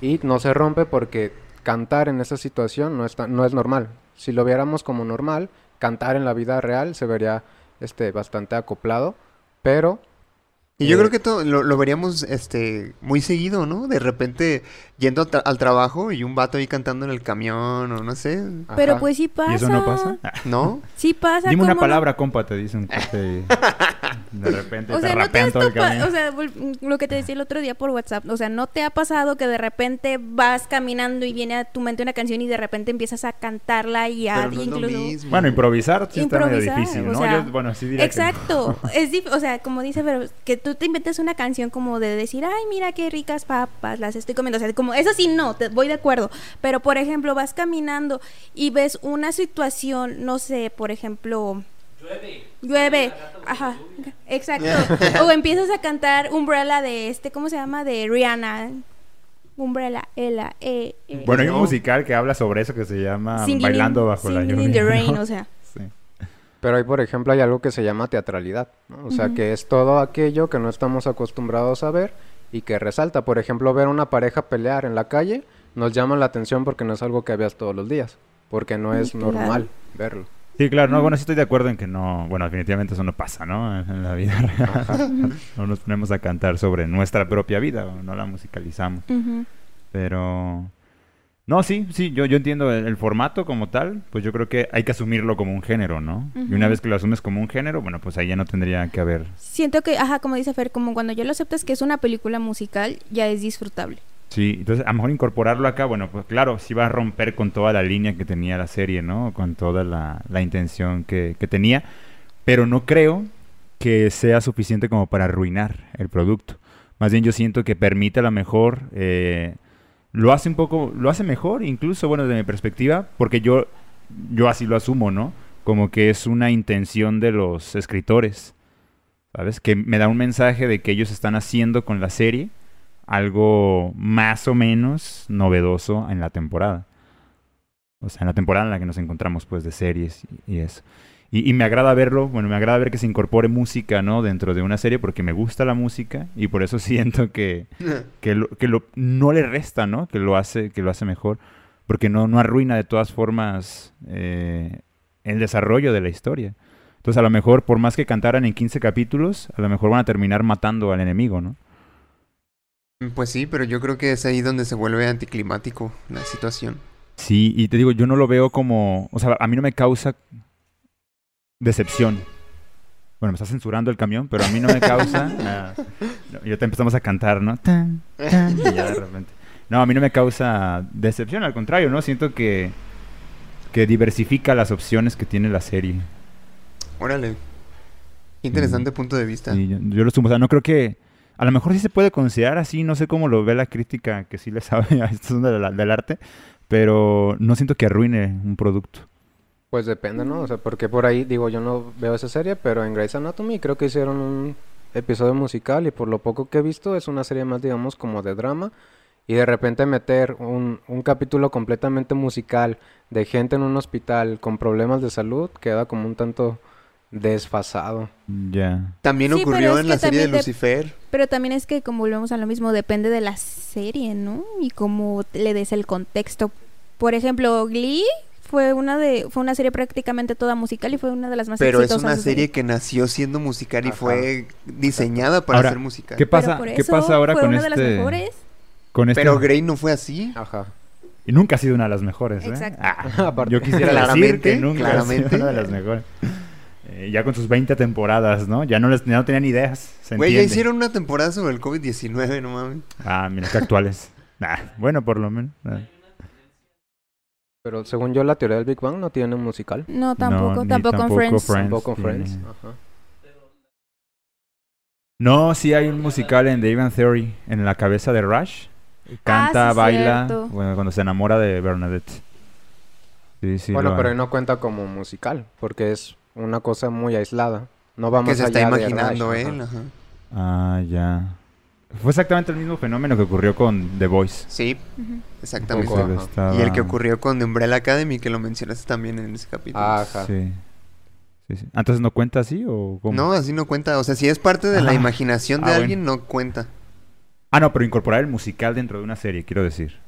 Y no se rompe porque cantar en esa situación no, está, no es normal. Si lo viéramos como normal, cantar en la vida real se vería este, bastante acoplado. Pero Y yo Eh, creo que todo lo, lo veríamos este muy seguido, ¿no? De repente yendo tra- al trabajo y un vato ahí cantando en el camión o no sé, Pero pues sí pasa. ¿Y eso no pasa? ¿no? Sí pasa. Dime una palabra, compa, te dice un cuate y de repente O te sea, no te has todo el camino. o sea, lo que te decía el otro día por WhatsApp, o sea, ¿no te ha pasado que de repente vas caminando y viene a tu mente una canción y de repente empiezas a cantarla y a Pero no es lo incluso mismo. Bueno, improvisar sí está medio difícil, o ¿no? sea, Yo, bueno, sí diría que no. Exacto, es o sea, como dice, pero que tú te inventes una canción como de decir, ay, mira qué ricas papas, las estoy comiendo, o sea, como eso sí no, te voy de acuerdo, pero por ejemplo, vas caminando y ves una situación, no sé, por ejemplo, llueve, ajá, exacto, o empiezas a cantar Umbrella de este, ¿cómo se llama? De Rihanna, Umbrella, Ella, eh, eh. Bueno, hay un No. musical que habla sobre eso que se llama Singing in- Bailando bajo la lluvia. in the rain, ¿no? o sea. Pero ahí, por ejemplo, hay algo que se llama teatralidad, ¿no? O sea, que es todo aquello que no estamos acostumbrados a ver y que resalta. Por ejemplo, ver una pareja pelear en la calle nos llama la atención porque no es algo que veas todos los días, porque no es claro. normal verlo. Sí, claro, no, bueno, sí estoy de acuerdo en que no, bueno, definitivamente eso no pasa, ¿no? En la vida real. no nos ponemos a cantar sobre nuestra propia vida, o no la musicalizamos. Pero... No, sí, sí, yo, yo entiendo el, el formato como tal, pues yo creo que hay que asumirlo como un género, ¿no? Y una vez que lo asumes como un género, bueno, pues ahí ya no tendría que haber... Siento que, ajá, como dice Fer, como cuando ya lo aceptas que es una película musical, ya es disfrutable. Sí, entonces a lo mejor incorporarlo acá, bueno, pues claro, sí va a romper con toda la línea que tenía la serie, ¿no? Con toda la, la intención que, que tenía, pero no creo que sea suficiente como para arruinar el producto. Más bien yo siento que permite a lo mejor, eh, lo hace un poco, lo hace mejor incluso, bueno, desde mi perspectiva, porque yo, yo así lo asumo, ¿no? Como que es una intención de los escritores, ¿sabes? Que me da un mensaje de que ellos están haciendo con la serie algo más o menos novedoso en la temporada. O sea, en la temporada en la que nos encontramos, pues, de series y, y eso. Y, y me agrada verlo, bueno, me agrada ver que se incorpore música, ¿no? Dentro de una serie porque me gusta la música y por eso siento que, que, lo, que lo- no le resta, ¿no? Que lo hace, que lo hace mejor. Porque no, no arruina de todas formas eh, el desarrollo de la historia. Entonces, a lo mejor, por más que cantaran en 15 capítulos, a lo mejor van a terminar matando al enemigo, ¿no? Pues sí, pero yo creo que es ahí donde se vuelve anticlimático la situación. Sí, y te digo, yo no lo veo como, o sea, a mí no me causa decepción. Bueno, me está censurando el camión, pero a mí no me causa. ah, no, y ya te empezamos a cantar, ¿no? Tan, tan, y ya de repente. No, a mí no me causa decepción, al contrario, ¿no? Siento que, que diversifica las opciones que tiene la serie. Órale. Interesante punto de vista. Sí, yo, yo lo sumo. O sea, no creo que. A lo mejor sí se puede considerar así. No sé cómo lo ve la crítica que sí le sabe a esto de la- del arte. Pero no siento que arruine un producto. Pues depende, ¿no? O sea, porque por ahí, digo, yo no veo esa serie, pero en Grey's Anatomy creo que hicieron un episodio musical y por lo poco que he visto es una serie más, digamos, como de drama. Y de repente meter un, un capítulo completamente musical de gente en un hospital con problemas de salud queda como un tanto desfasado. Ya. También Sí, ocurrió en la serie de- Lucifer. Pero también es que como volvemos a lo mismo, depende de la serie, ¿no? Y cómo le des el contexto. Por ejemplo, Glee fue una de fue una serie prácticamente toda musical y fue una de las más Pero es exitosas una de- serie que nació siendo musical y Ajá. fue diseñada para Ahora, ser musical. ¿Qué Pero pasa, ¿qué eso pasa ahora fue con una de este. las mejores. Con este Pero Grey no fue así. Ajá. Y nunca ha sido una de las mejores, ¿eh? Exacto. Ah, yo quisiera decir Claramente, que nunca ha claramente. sido una de las mejores. Eh, ya con sus 20 temporadas, ¿no? Ya no, les, ya no tenían ideas. Güey, ya hicieron una temporada sobre el COVID-19, no mames. Ah, mira, qué actuales. Bueno, por lo menos. Pero según yo, la teoría del Big Bang no tiene un musical. No, tampoco, tampoco, en Friends. Tampoco tiene. Friends. Ajá. No, sí hay un musical en The Even Theory, en la cabeza de Rush. Canta, Ah, sí, baila, cierto. bueno, cuando se enamora de Bernadette. Sí, sí. bueno, pero no cuenta como musical, porque es una cosa muy aislada. No va Que se está de imaginando Rush, ajá. él. Ajá. Ah, ya. Fue exactamente el mismo fenómeno que ocurrió con The Voice. Sí, exactamente. poco, estaba- Y el que ocurrió con The Umbrella Academy, que lo mencionaste también en ese capítulo. Ajá. Sí. Sí, sí. ¿Entonces no cuenta así o cómo? No, así no cuenta. O sea, si es parte de la Ah. imaginación de Ah, alguien, no cuenta. Ah, no, pero incorporar el musical dentro de una serie, quiero decir.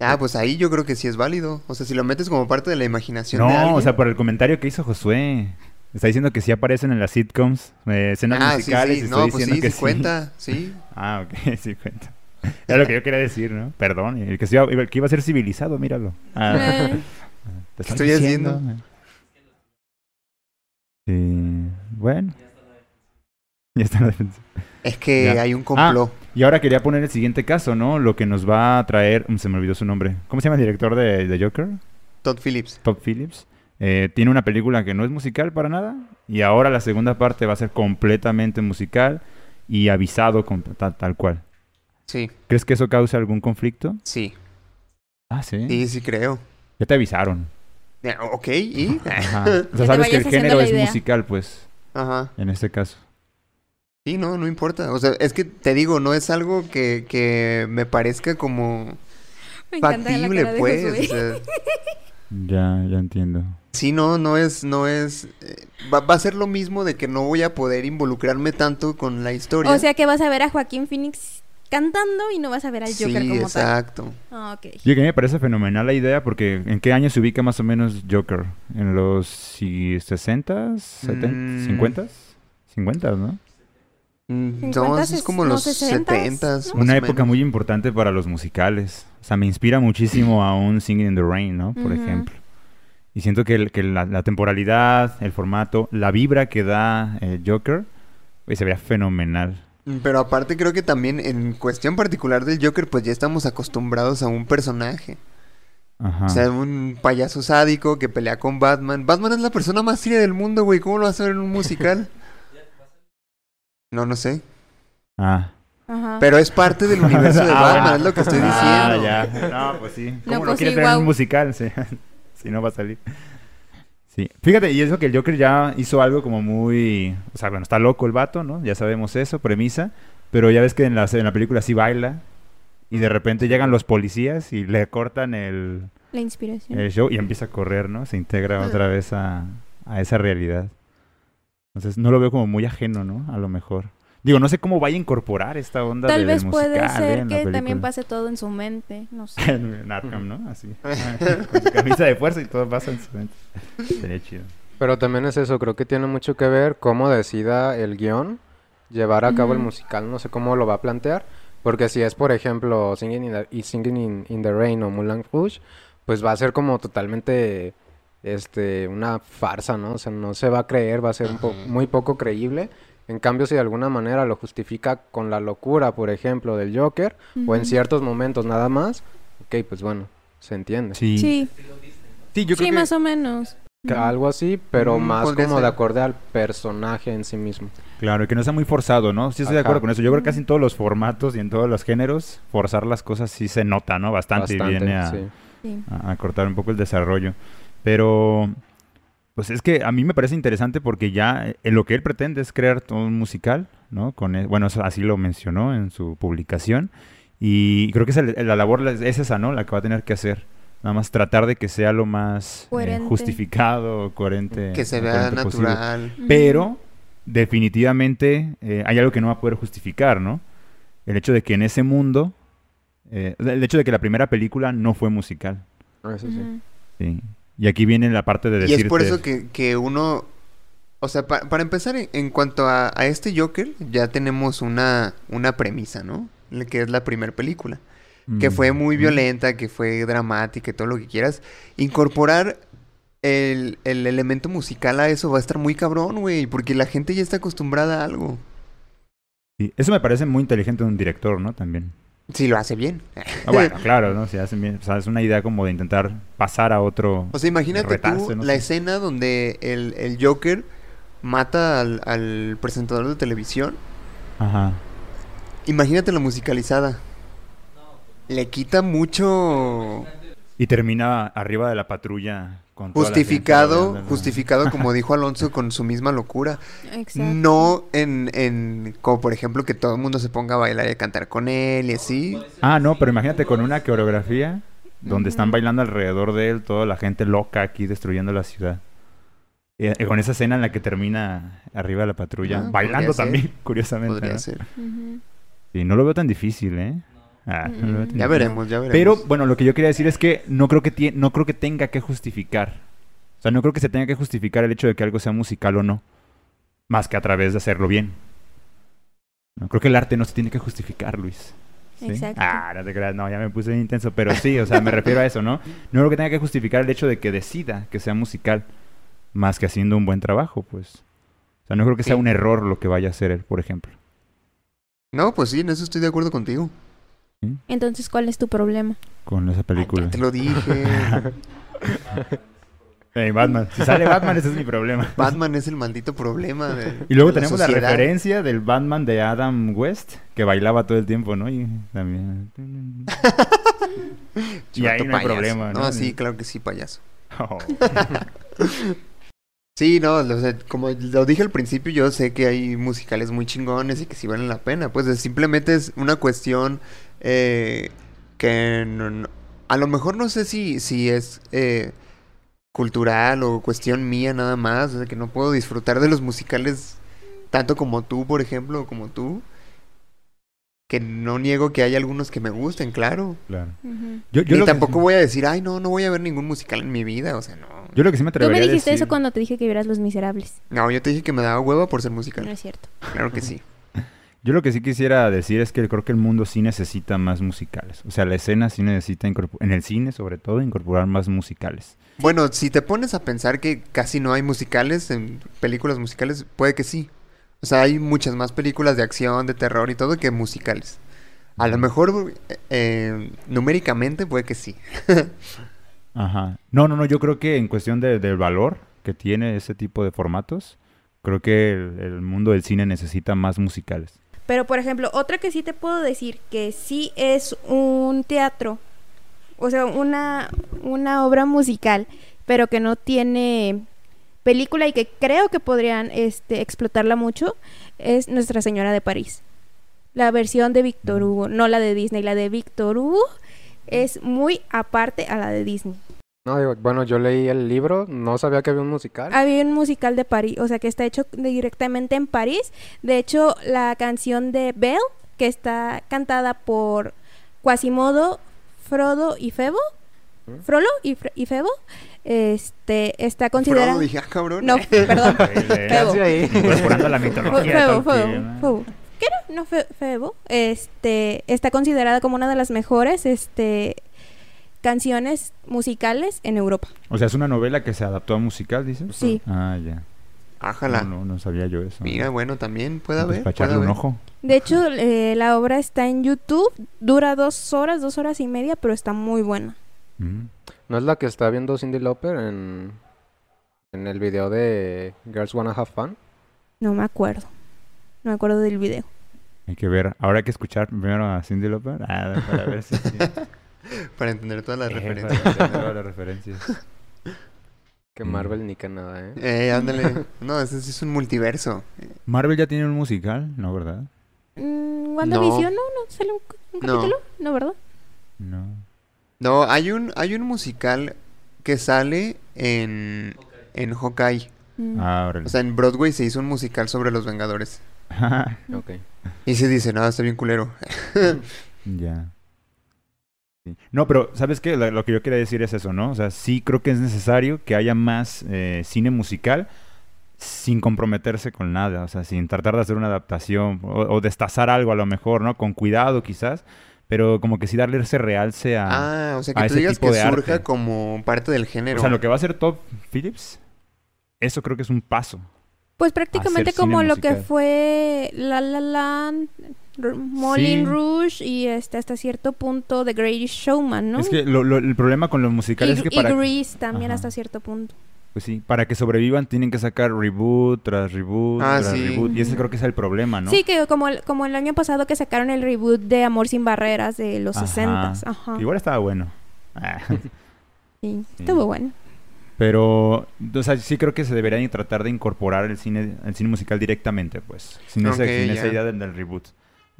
Ah, pues ahí yo creo que sí es válido. O sea, si lo metes como parte de la imaginación de No, alguien. o sea, por el comentario que hizo Josué. Está diciendo que sí aparecen en las sitcoms, eh, escenas ah, sí, musicales. sí. y No, estoy pues diciendo sí, que sí cuenta. Sí. Ah, ok, sí cuenta. Era lo que yo quería decir, ¿no? Perdón, el que, iba, el que iba a ser civilizado, míralo. Ah, Eh, te estoy haciendo? Sí, bueno. Ya está la defensa. Es que Ya. Ah, hay un complot. Y ahora quería poner el siguiente caso, ¿no? Lo que nos va a traer... Se me olvidó su nombre. ¿Cómo se llama el director de, de Joker? Todd Phillips. Todd Phillips. Eh, tiene una película que no es musical para nada. Y ahora la segunda parte va a ser completamente musical y avisado con, tal, tal cual. Sí, ¿Crees que eso causa algún conflicto? sí. Ah, sí. Sí, sí creo. Ya te avisaron. Ya, Ok, ¿y? Ajá. O sea, sabes que el género es musical, pues, Ajá. en este caso. Sí, no, no importa. O sea, es que te digo, no es algo que, que me parezca como me factible, pues. O sea, Ya, ya entiendo. Sí, no, no es, no es. eh, va, va a ser lo mismo de que no voy a poder involucrarme tanto con la historia. O sea que vas a ver a Joaquín Phoenix cantando y no vas a ver al Joker sí, como exacto. tal. Ah, ok. Yo que a mí me parece fenomenal la idea porque ¿en qué año se ubica más o menos Joker? ¿En los si- 60s, 70s, Mm. 50s? 50s, ¿no? Mm, No, 50, eso es como no, los 60s, 70s. ¿no? Una época muy importante para los musicales. O sea, me inspira muchísimo a un Singing in the Rain, ¿no? Por ejemplo. Y siento que, el- que la, la temporalidad, el formato, la vibra que da el Joker, pues, se vería fenomenal. Mm, Pero aparte creo que también en cuestión particular del Joker, pues ya estamos acostumbrados a un personaje. Ajá. O sea, un payaso sádico que pelea con Batman. Batman es la persona más seria del mundo, güey. ¿Cómo lo vas a ver en un musical? No, no sé. ah. Ajá. Pero es parte del universo de Ah, Batman, es lo que estoy Ah, diciendo. ya. No, pues sí. ¿Cómo No, lo pues quieres sí, ver en un musical? Sí. Si no va a salir. Sí. Fíjate, y eso que el Joker ya hizo algo como muy... O sea, bueno, está loco el vato, ¿no? Ya sabemos eso, premisa. Pero ya ves que en la, en la película sí baila. Y de repente llegan los policías y le cortan el, La inspiración. el show y empieza a correr, ¿no? Se integra otra vez a, a esa realidad. Entonces no lo veo como muy ajeno, ¿no? A lo mejor. Digo, no sé cómo vaya a incorporar esta onda Tal de- vez puede ¿eh? ser la que también pase todo en su mente. No sé. en Arkham, ¿no? Así. Con su camisa de fuerza y todo pasa en su mente. Sería chido. Pero también es eso, creo que tiene mucho que ver cómo decida el guion llevar a cabo el musical, no sé cómo lo va a plantear, porque si es, por ejemplo, Singing in the, y Singing in, in the Rain o Moulin Rouge, pues va a ser como totalmente este una farsa, ¿no? O sea, no se va a creer, va a ser un po- muy poco creíble. En cambio, si de alguna manera lo justifica con la locura, por ejemplo, del Joker, o en ciertos momentos nada más, ok, pues bueno, se entiende. Sí. Sí, Sí, yo creo sí, que más o menos. Algo así, pero Mm, más como de acorde al personaje en sí mismo. Claro, y que no sea muy forzado, ¿no? Sí estoy de acuerdo con eso. Yo creo que casi en todos los formatos y en todos los géneros, forzar las cosas sí se nota, ¿no? Bastante, y viene a, sí. Sí. a- a cortar un poco el desarrollo. Pero, pues es que a mí me parece interesante porque ya eh, lo que él pretende es crear todo un musical, ¿no? Con, e- bueno, así lo mencionó en su publicación. Y creo que es el- la labor es es esa, ¿no? La que va a tener que hacer. Nada más tratar de que sea lo más eh, justificado, coherente. Que se vea posible. natural. Pero definitivamente eh, hay algo que no va a poder justificar, ¿no? El hecho de que en ese mundo, eh, el hecho de que la primera película no fue musical. Eso sí. ¿sí? Y aquí viene la parte de Y decirte... es por eso que, que uno... O sea, pa- para empezar, en, en cuanto a, a este Joker, ya tenemos una, una premisa, ¿no? Que es la primera película. Que fue muy Mm, violenta, que fue dramática y todo lo que quieras. Incorporar el, el elemento musical a eso va a estar muy cabrón, güey. Porque la gente ya está acostumbrada a algo. sí. Eso me parece muy inteligente de un director, ¿no? También. Si lo hace bien. Ah, bueno, claro, ¿no? Si hacen bien, o sea, es una idea como de intentar pasar a otro... O sea, imagínate retarse, tú no la escena donde el, el Joker mata al, al presentador de televisión. Ajá. Imagínate la musicalizada. Le quita mucho Y termina arriba de la patrulla con gente justificado, justificado como dijo Alonso con su misma locura. Exacto. No en, en, como por ejemplo que todo el mundo se ponga a bailar y a cantar con él y así. Ah, no, pero imagínate con una coreografía donde están bailando alrededor de él toda la gente loca aquí destruyendo la ciudad. Y, eh, con esa escena en la que termina arriba de la patrulla, Ah, bailando ser. también, curiosamente. Podría ¿no? ser. Sí, no lo veo tan difícil, ¿eh? Ah, Mm. Ya veremos, ya veremos. Pero bueno, lo que yo quería decir es que no creo que no creo que tenga que justificar. O sea, no creo que se tenga que justificar el hecho de que algo sea musical o no, más que a través de hacerlo bien. No creo que el arte no se tiene que justificar, Luis. ¿Sí? Exacto. Ah, no te creas, no, ya me puse intenso, pero sí, o sea, me refiero a eso, ¿no? No creo que tenga que justificar el hecho de que decida que sea musical, más que haciendo un buen trabajo, pues. O sea, no creo que sea Sí. un error lo que vaya a hacer él, por ejemplo. No, pues sí, en eso estoy de acuerdo contigo. Entonces, ¿cuál es tu problema? Con esa película. Ya te lo dije. Ey, Batman. Si sale Batman, ese es mi problema. Batman es el maldito problema de Y luego de tenemos la sociedad. referencia del Batman de Adam West, que bailaba todo el tiempo, ¿no? Y también... y ahí no hay payaso. problema, ¿no? sí, claro que sí, payaso. Oh. Sí, no, o sea, como lo dije al principio, yo sé que hay musicales muy chingones y que sí valen la pena. Pues es- simplemente es una cuestión eh, que no- no- a lo mejor no sé si, si es eh, cultural o cuestión mía nada más, o sea, que no puedo disfrutar de los musicales tanto como tú, por ejemplo, o como tú. Que no niego que hay algunos que me gusten, claro. Claro. Yo, yo Ni lo que- tampoco voy a decir, ay, no, no voy a ver ningún musical en mi vida, o sea, no. Yo lo que sí me Tú me atrevería a dijiste decir... eso cuando te dije que vieras Los Miserables. No, yo te dije que me daba hueva por ser No musical. es cierto. Claro que sí. Yo lo que sí quisiera decir es que creo que el mundo sí necesita más musicales. O sea, la escena sí necesita, en el cine sobre todo, incorporar más musicales. Bueno, si te pones a pensar que casi no hay musicales en películas musicales, puede que sí. O sea, hay muchas más películas de acción, de terror y todo que musicales. A lo mejor eh, eh, numéricamente puede que sí. Ajá. No, no, no, yo creo que en cuestión de- del valor que tiene ese tipo de formatos, creo que el, el mundo del cine necesita más musicales. Pero, por ejemplo, otra que sí te puedo decir que sí es un teatro, o sea, una, una obra musical, pero que no tiene película y que creo que podrían este, explotarla mucho, es Nuestra Señora de París. La versión de Víctor Hugo, no la de Disney, la de Víctor Hugo es muy aparte a la de Disney. No, digo, bueno, yo leí el libro, no sabía que había un musical. Había un musical de París, o sea, que está hecho directamente en París. De hecho, la canción de Belle, que está cantada por Quasimodo, Frodo y Febo, ¿Mm? Frollo y, Fre- y Febo, este, está Frodo, considerada... dije, ah, cabrón. No, perdón. Casi ahí. Incorporando la Fe- mitología. Febo, Tolkien, Febo, ¿no? Febo. ¿Qué era? No, Fe- Febo. Este, está considerada como una de las mejores, este, canciones musicales en Europa. O sea, es una novela que se adaptó a musical, dices. Sí. Ah, ya. Ájala. No, no, no sabía yo eso. Mira, bueno, también puede haber. para puede echarle un ojo. De hecho, eh, la obra está en YouTube, dura dos horas, dos horas y media, pero está muy buena. Mm. ¿No es la que está viendo Cindy Lauper en... En el video de Girls Wanna Have Fun. No me acuerdo. No me acuerdo del video. Hay que ver. Ahora hay que escuchar primero a Cindy Lauper. Ah, para ver si... Para entender todas las Eh, referencias. para entender todas las referencias. Que Mm. Marvel ni que nada, ¿eh? Eh, ándale. No, ese sí es un multiverso. Marvel ya tiene un musical, ¿no, verdad? Mm, ¿WandaVision? No, no, sale un, capítulo. No, ¿verdad? No. No, hay un, hay un musical que sale en, en Hawkeye. Mm. Ah, órale. O sea, en Broadway se hizo un musical sobre los Vengadores. Ok. Y se dice, no, está bien culero. Ya. No, pero ¿sabes qué? Lo, lo que yo quería decir es eso, ¿no? O sea, sí creo que es necesario que haya más eh, cine musical sin comprometerse con nada, o sea, sin tratar de hacer una adaptación o, o destazar algo a lo mejor, ¿no? Con cuidado quizás, pero como que sí darle ese realce a... Ah, o sea, que tú digas que surja arte. como parte del género. o sea, lo que va a hacer Top Phillips, eso creo que es un paso. Pues prácticamente como lo que fue La La Land, R- Moulin Sí. Rouge y este hasta cierto punto The Greatest Showman, ¿no? Es que lo- lo- el problema con los y, musicales es que y para... Grease también Ajá. hasta cierto punto. Pues sí, para que sobrevivan tienen que sacar reboot tras reboot Ah, tras sí. reboot. Y ese creo que es el problema, ¿no? Sí, que como el, como el año pasado que sacaron el reboot de Amor sin Barreras de los Ajá. 60 Ajá. Igual estaba bueno. Ah, Sí, Sí. estuvo bueno. Pero, o sea, sí creo que se debería tratar de incorporar el cine, el cine musical directamente, pues. Sin, ese- Ok, sin esa idea del, del reboot.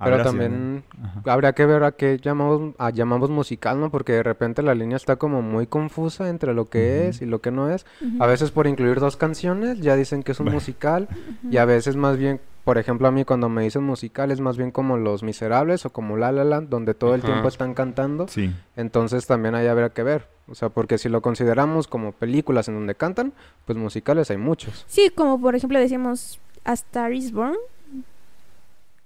Pero Habrá sido- también Ajá. habría que ver a qué llamamos, a llamamos musical, ¿no? Porque de repente la línea está como muy confusa entre lo que Ujú. es y lo que no es. Ujú. A veces por incluir dos canciones ya dicen que es un Bueno. musical Ujú. y a veces más bien, por ejemplo, a mí cuando me dicen musical es más bien como Los Miserables o como La La Land, donde todo el tiempo están cantando. Sí. Entonces también ahí habría que ver. O sea, porque si lo consideramos como películas en donde cantan, pues musicales hay muchos. Sí, como por ejemplo decíamos A Star is Born,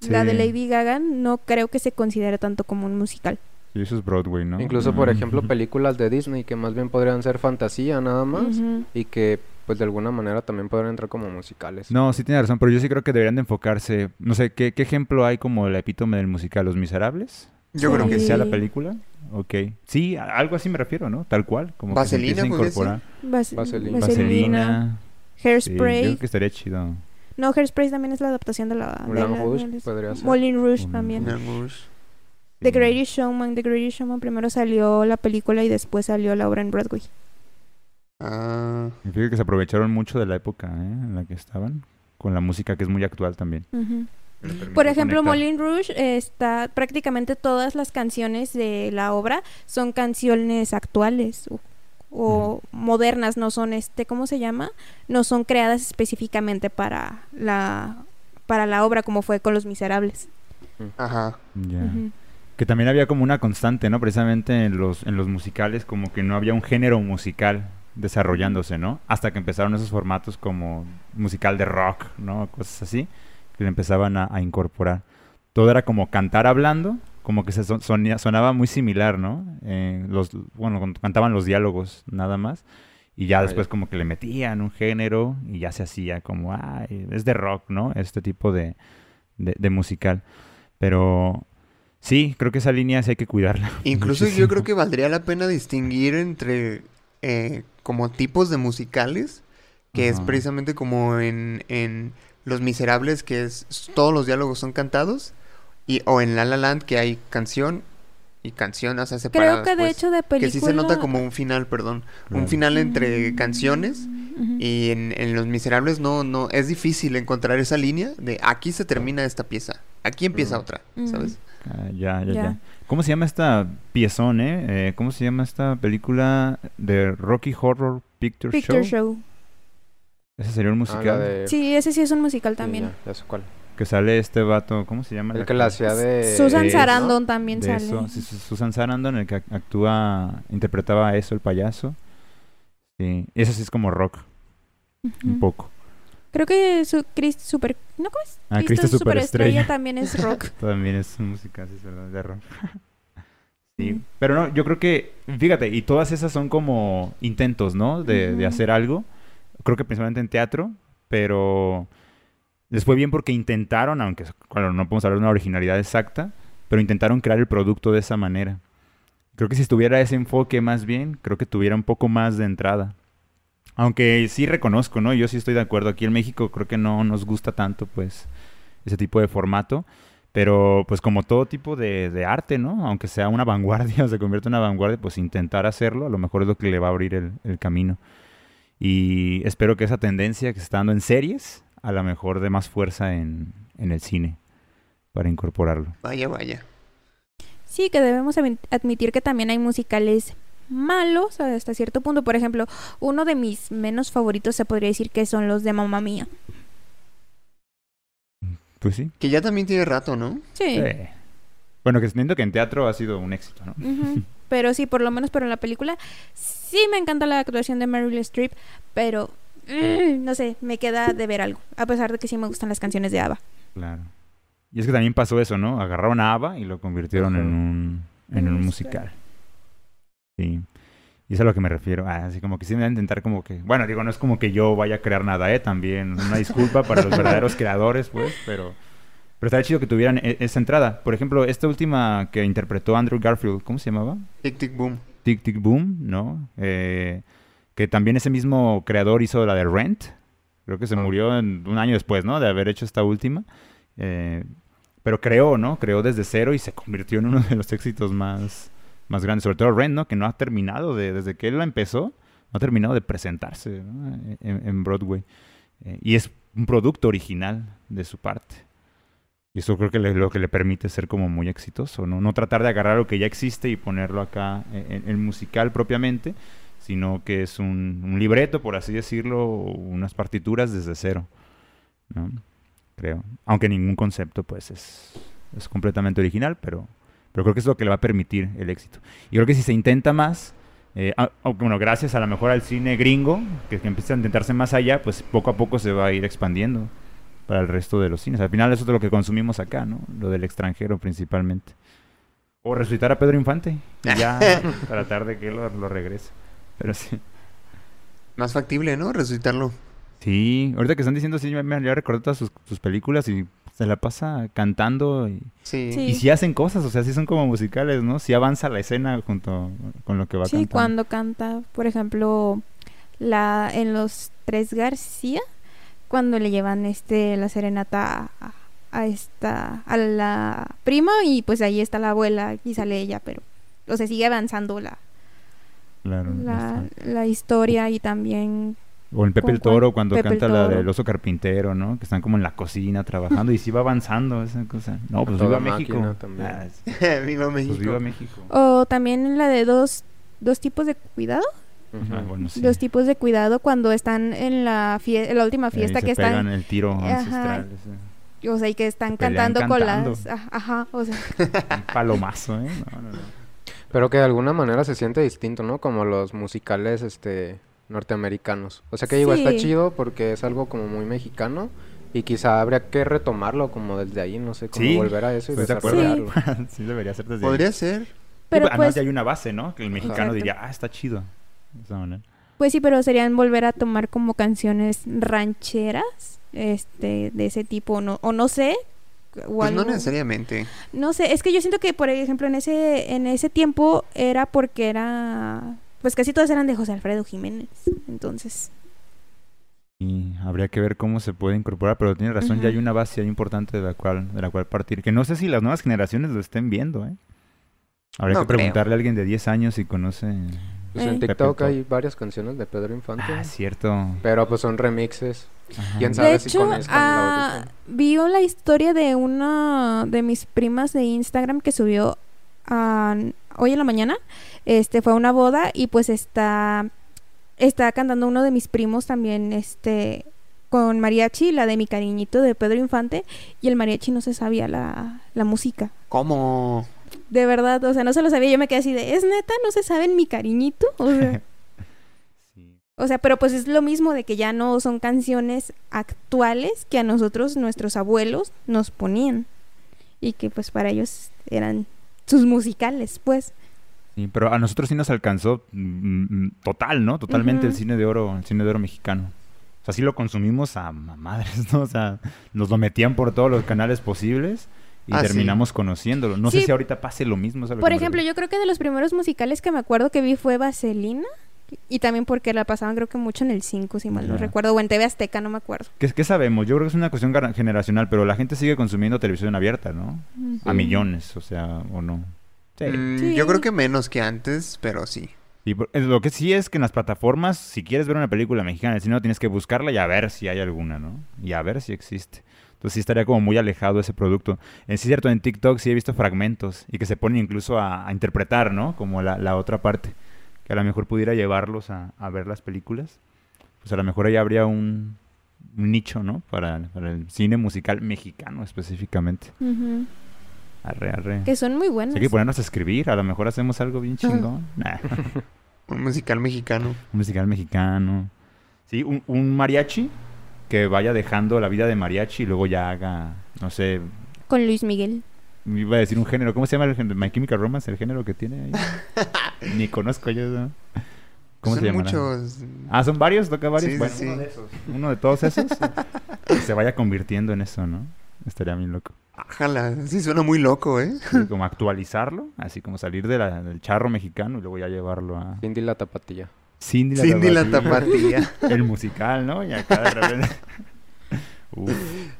la de. Lady Gaga, no creo que se considere tanto como un musical. Sí, eso es Broadway, ¿no? Incluso, por ejemplo, películas de Disney que más bien podrían ser fantasía nada más y que pues de alguna manera también podrían entrar como musicales. No, sí tiene razón, pero yo sí creo que deberían de enfocarse... No sé, ¿qué, qué ejemplo hay como el epítome del musical? ¿Los Miserables? Yo creo ¿Que que sea la película? Ok. Sí, a- algo así me refiero, ¿no? Tal cual. Como que se Vaselina, podría ser. incorporar. Vas- Vaselina. Vaselina. Sí, yo Hairspray. creo que estaría chido. No, Hairspray también es la adaptación de la... de Moulin la- Rouge de- podría ser. Moulin Rouge también. Moulin Rouge. The. Greatest Showman, The Greatest Showman primero salió la película y después salió la obra en Broadway. Ah, Fíjate que se aprovecharon mucho de la época ¿eh? en la que estaban, con la música que es muy actual también. Por ejemplo. Moulin Rouge eh, está prácticamente todas las canciones de la obra son canciones actuales o, modernas, no son este, ¿cómo se llama? No son creadas específicamente para la para la obra como fue con Los Miserables. ajá. Que también había como una constante, ¿no? Precisamente en los, en los musicales, como que no había un género musical desarrollándose, ¿no? Hasta que empezaron esos formatos como musical de rock, ¿no? Cosas así, que le empezaban a, a incorporar. Todo era como cantar hablando, como que se sonía- sonaba muy similar, ¿no? Eh, los, bueno, cantaban los diálogos nada más. Y ya después como que le metían un género y ya se hacía como, ay, es de rock, ¿no? Este tipo de, de, de musical. Pero sí, creo que esa línea sí hay que cuidarla. Incluso yo creo que valdría la pena distinguir entre eh, como tipos de musicales, que es precisamente como en, en Los Miserables, que es todos los diálogos son cantados, y, o en La La Land, que hay canción y canción, o sea, Creo que de pues, hecho de película Que sí se nota como un final, perdón, un final entre Mm, canciones. Y en, en Los Miserables no, no, es difícil encontrar esa línea de aquí se termina esta pieza, aquí empieza Mm. otra. ¿sabes? Ah, ya, ya, ya, Ya. ¿Cómo se llama esta piezón, eh? Eh, ¿Cómo se llama esta película de Rocky Horror Picture, Picture Show? Show. Ese sería un Ah, musical. la de... Sí, ese sí es un musical sí, también. ya, ya sé cuál. Que sale este vato, ¿cómo se llama? El la que la hacía de... Susan de eso, Sarandon también De sale. eso, sí, Su- Susan Sarandon, el que ac- actúa, interpretaba a eso, el payaso. Sí, ese sí es como rock, un poco. Creo que su Chris Super, ¿no cómo es? Ah, Cristo Superestrella. también es rock. También es un musical, sí, es verdad, de rock. sí, pero no, yo creo que, fíjate, y todas esas son como intentos, ¿no? De, hacer algo. Creo que principalmente en teatro, pero les fue bien porque intentaron, aunque claro, no podemos hablar de una originalidad exacta, pero intentaron crear el producto de esa manera. Creo que si estuviera ese enfoque más bien, creo que tuviera un poco más de entrada. Aunque sí reconozco, ¿no? Yo sí estoy de acuerdo. Aquí en México creo que no nos gusta tanto, pues, ese tipo de formato. Pero, pues, como todo tipo de, de arte, ¿no? Aunque sea una vanguardia o se convierta en una vanguardia, pues intentar hacerlo, a lo mejor es lo que le va a abrir el, el camino. Y espero que esa tendencia que se está dando en series, a lo mejor dé más fuerza en, en el cine para incorporarlo. Vaya, vaya. Sí, que debemos admi- admitir que también hay musicales malos hasta cierto punto. Por ejemplo, uno de mis menos favoritos se podría decir que son los de Mamma Mía. Pues sí. Que ya también tiene rato, ¿no? Sí. Bueno, que entiendo que en teatro ha sido un éxito, ¿no? Pero sí, por lo menos, pero en la película sí me encanta la actuación de Meryl Streep, pero mm, no sé, me queda de ver algo, a pesar de que sí me gustan las canciones de ABBA. Claro. Y es que también pasó eso, ¿no? Agarraron a ABBA y lo convirtieron en un, en un musical. Sí. Y es a lo que me refiero. Ah, así como que sí me voy a intentar como que... Bueno, digo, no es como que yo vaya a crear nada, ¿eh? También una disculpa para los verdaderos creadores, pues, pero... Pero estaría chido que tuvieran e- esa entrada. Por ejemplo, esta última que interpretó Andrew Garfield, ¿cómo se llamaba? Tic Tic Boom. Tic Tic Boom, ¿no? Eh, que también ese mismo creador hizo la de Rent. Creo que se Ah. murió en- un año después, ¿no? De haber hecho esta última. Eh, pero creó, ¿no? Creó desde cero y se convirtió en uno de los éxitos más, más grandes. Sobre todo Rent, ¿no? Que no ha terminado de... Desde que él la empezó, no ha terminado de presentarse ¿no? en, en Broadway. Eh, y es un producto original de su parte. Y eso creo que le- lo que le permite ser como muy exitoso, ¿no? No tratar de agarrar lo que ya existe y ponerlo acá en, en musical propiamente, sino que es un, un libreto, por así decirlo, unas partituras desde cero, ¿no? Creo. Aunque ningún concepto, pues, es, es completamente original, pero, pero creo que es lo que le va a permitir el éxito. Y creo que si se intenta más, eh, ah, bueno, gracias a lo mejor al cine gringo, que, que empieza a intentarse más allá, pues poco a poco se va a ir expandiendo para el resto de los cines. Al final eso es lo que consumimos acá, ¿no? Lo del extranjero principalmente. O resucitar a Pedro Infante y ya tratar de que lo, lo regrese. Pero sí. Más factible, ¿no? Resucitarlo. Sí, ahorita que están diciendo, sí, me, me ya recordé todas sus, sus películas y se la pasa cantando y, Sí. Sí. y sí hacen cosas, o sea, sí son como musicales, ¿no? Sí avanza la escena junto con lo que va Sí, cantando. cuando canta, por ejemplo, la en los Tres García, cuando le llevan este la serenata a, a esta a la prima y pues ahí está la abuela y sale ella, pero o sea, sigue avanzando la Claro, la, la historia y también O en Pepe ¿Con el Toro cuando Pepe el canta la Toro. del oso carpintero, ¿no? Que están como en la cocina trabajando y sí va avanzando esa cosa. No, pues viva México. Ah, sí, Viva pues México. viva México. o también la de dos dos tipos de cuidado. Ah, bueno, sí. dos tipos de cuidado cuando están en la fie- en la última fiesta se que están pegan el tiro Ajá. ancestral. ese. o sea, y que están Se pelean cantando con cantando. las ajá, o sea, Un palomazo, ¿eh? No, no, no. Pero que de alguna manera se siente distinto, ¿no? Como los musicales, este, norteamericanos. O sea que digo, está Sí. chido porque es algo como muy mexicano y quizá habría que retomarlo como desde ahí, no sé, como Sí, volver a eso y acuerdo. desarrollarlo. sí, debería ser desde ahí. Podría ser. pero Sí, además pues ya hay una base, ¿no? Que el mexicano Exacto. diría, ah, está chido. De esa manera. Pues sí, pero serían volver a tomar como canciones rancheras, este, de ese tipo, no, o no sé. O Pues no necesariamente. No sé, es que yo siento que, por ejemplo, en ese, en ese tiempo era porque era, pues casi todas eran de José Alfredo Jiménez, entonces. Y habría que ver cómo se puede incorporar, pero tiene razón, ya hay una base ahí importante de la cual, de la cual partir. Que no sé si las nuevas generaciones lo estén viendo, ¿eh? Habría No que creo. preguntarle a alguien de 10 años si conoce. Pues Eh. en Pepe TikTok hay varias canciones de Pedro Infante. Ah, cierto. Pero pues son remixes. Ajá. ¿Quién De sabe si hecho, conozcan la ah, vi la historia de una de mis primas de Instagram que subió hoy en la mañana. Este fue a una boda y pues está está cantando uno de mis primos también este con mariachi, la de mi cariñito de Pedro Infante y el mariachi no se sabía la, la música. ¿Cómo? De verdad, o sea, no se lo sabía. Yo me quedé así de, ¿es neta? ¿No se sabe en mi cariñito? O sea, Sí. o sea, pero pues es lo mismo de que ya no son canciones actuales que a nosotros, nuestros abuelos, nos ponían. Y que pues para ellos eran sus musicales, pues. Sí, pero a nosotros sí nos alcanzó mm, mm, total, ¿no? Totalmente el cine de oro, el cine de oro mexicano. O sea, sí lo consumimos a ma- madres, ¿no? O sea, nos lo metían por todos los canales posibles y Ah, sí. terminamos conociéndolo. No sé si ahorita pase lo mismo. lo Por ejemplo, yo creo que de los primeros musicales que me acuerdo que vi fue Vaselina. Y también porque la pasaban creo que mucho en el 5, si mal no recuerdo, o en TV Azteca, no me acuerdo. ¿Qué, qué sabemos? Yo creo que es una cuestión generacional, pero la gente sigue consumiendo televisión abierta, ¿no? A millones, o sea, o no. Sí. Mm, Sí. Yo creo que menos que antes, pero sí. Y por- eh, lo que sí es que en las plataformas, si quieres ver una película mexicana en el cine, tienes que buscarla y a ver si hay alguna, ¿no? Y a ver si existe. Entonces sí estaría como muy alejado ese producto. Eh, sí es cierto, en TikTok sí he visto fragmentos y que se ponen incluso a, a interpretar, ¿no? Como la, la otra parte. Que a lo mejor pudiera llevarlos a, a ver las películas. Pues a lo mejor ahí habría un, un nicho, ¿no? Para, para el cine musical mexicano específicamente. Ujú. Arre, arre. Que son muy buenos. Hay que ponernos a escribir, a lo mejor hacemos algo bien chingón. Nah. Un musical mexicano. Un musical mexicano. Sí, un, un mariachi que vaya dejando la vida de mariachi y luego ya haga, no sé, Con Luis Miguel. iba a decir un género. ¿Cómo se llama el género? My Chemical Romance, el género que tiene ahí. Ni conozco yo. ¿no? ¿Cómo Son se llama? muchos. Ah, son varios, toca varios. Sí, sí, bueno, sí. uno de esos. Uno de todos esos. que se vaya convirtiendo en eso, ¿no? Estaría bien loco. Ojalá. Sí, suena muy loco, ¿eh? Sí, como actualizarlo, así como salir de la- del charro mexicano y luego ya llevarlo a Cindy la tapatilla. Cindy la Cindy la Tapatía. El musical, ¿no? Y acá de repente. Uf,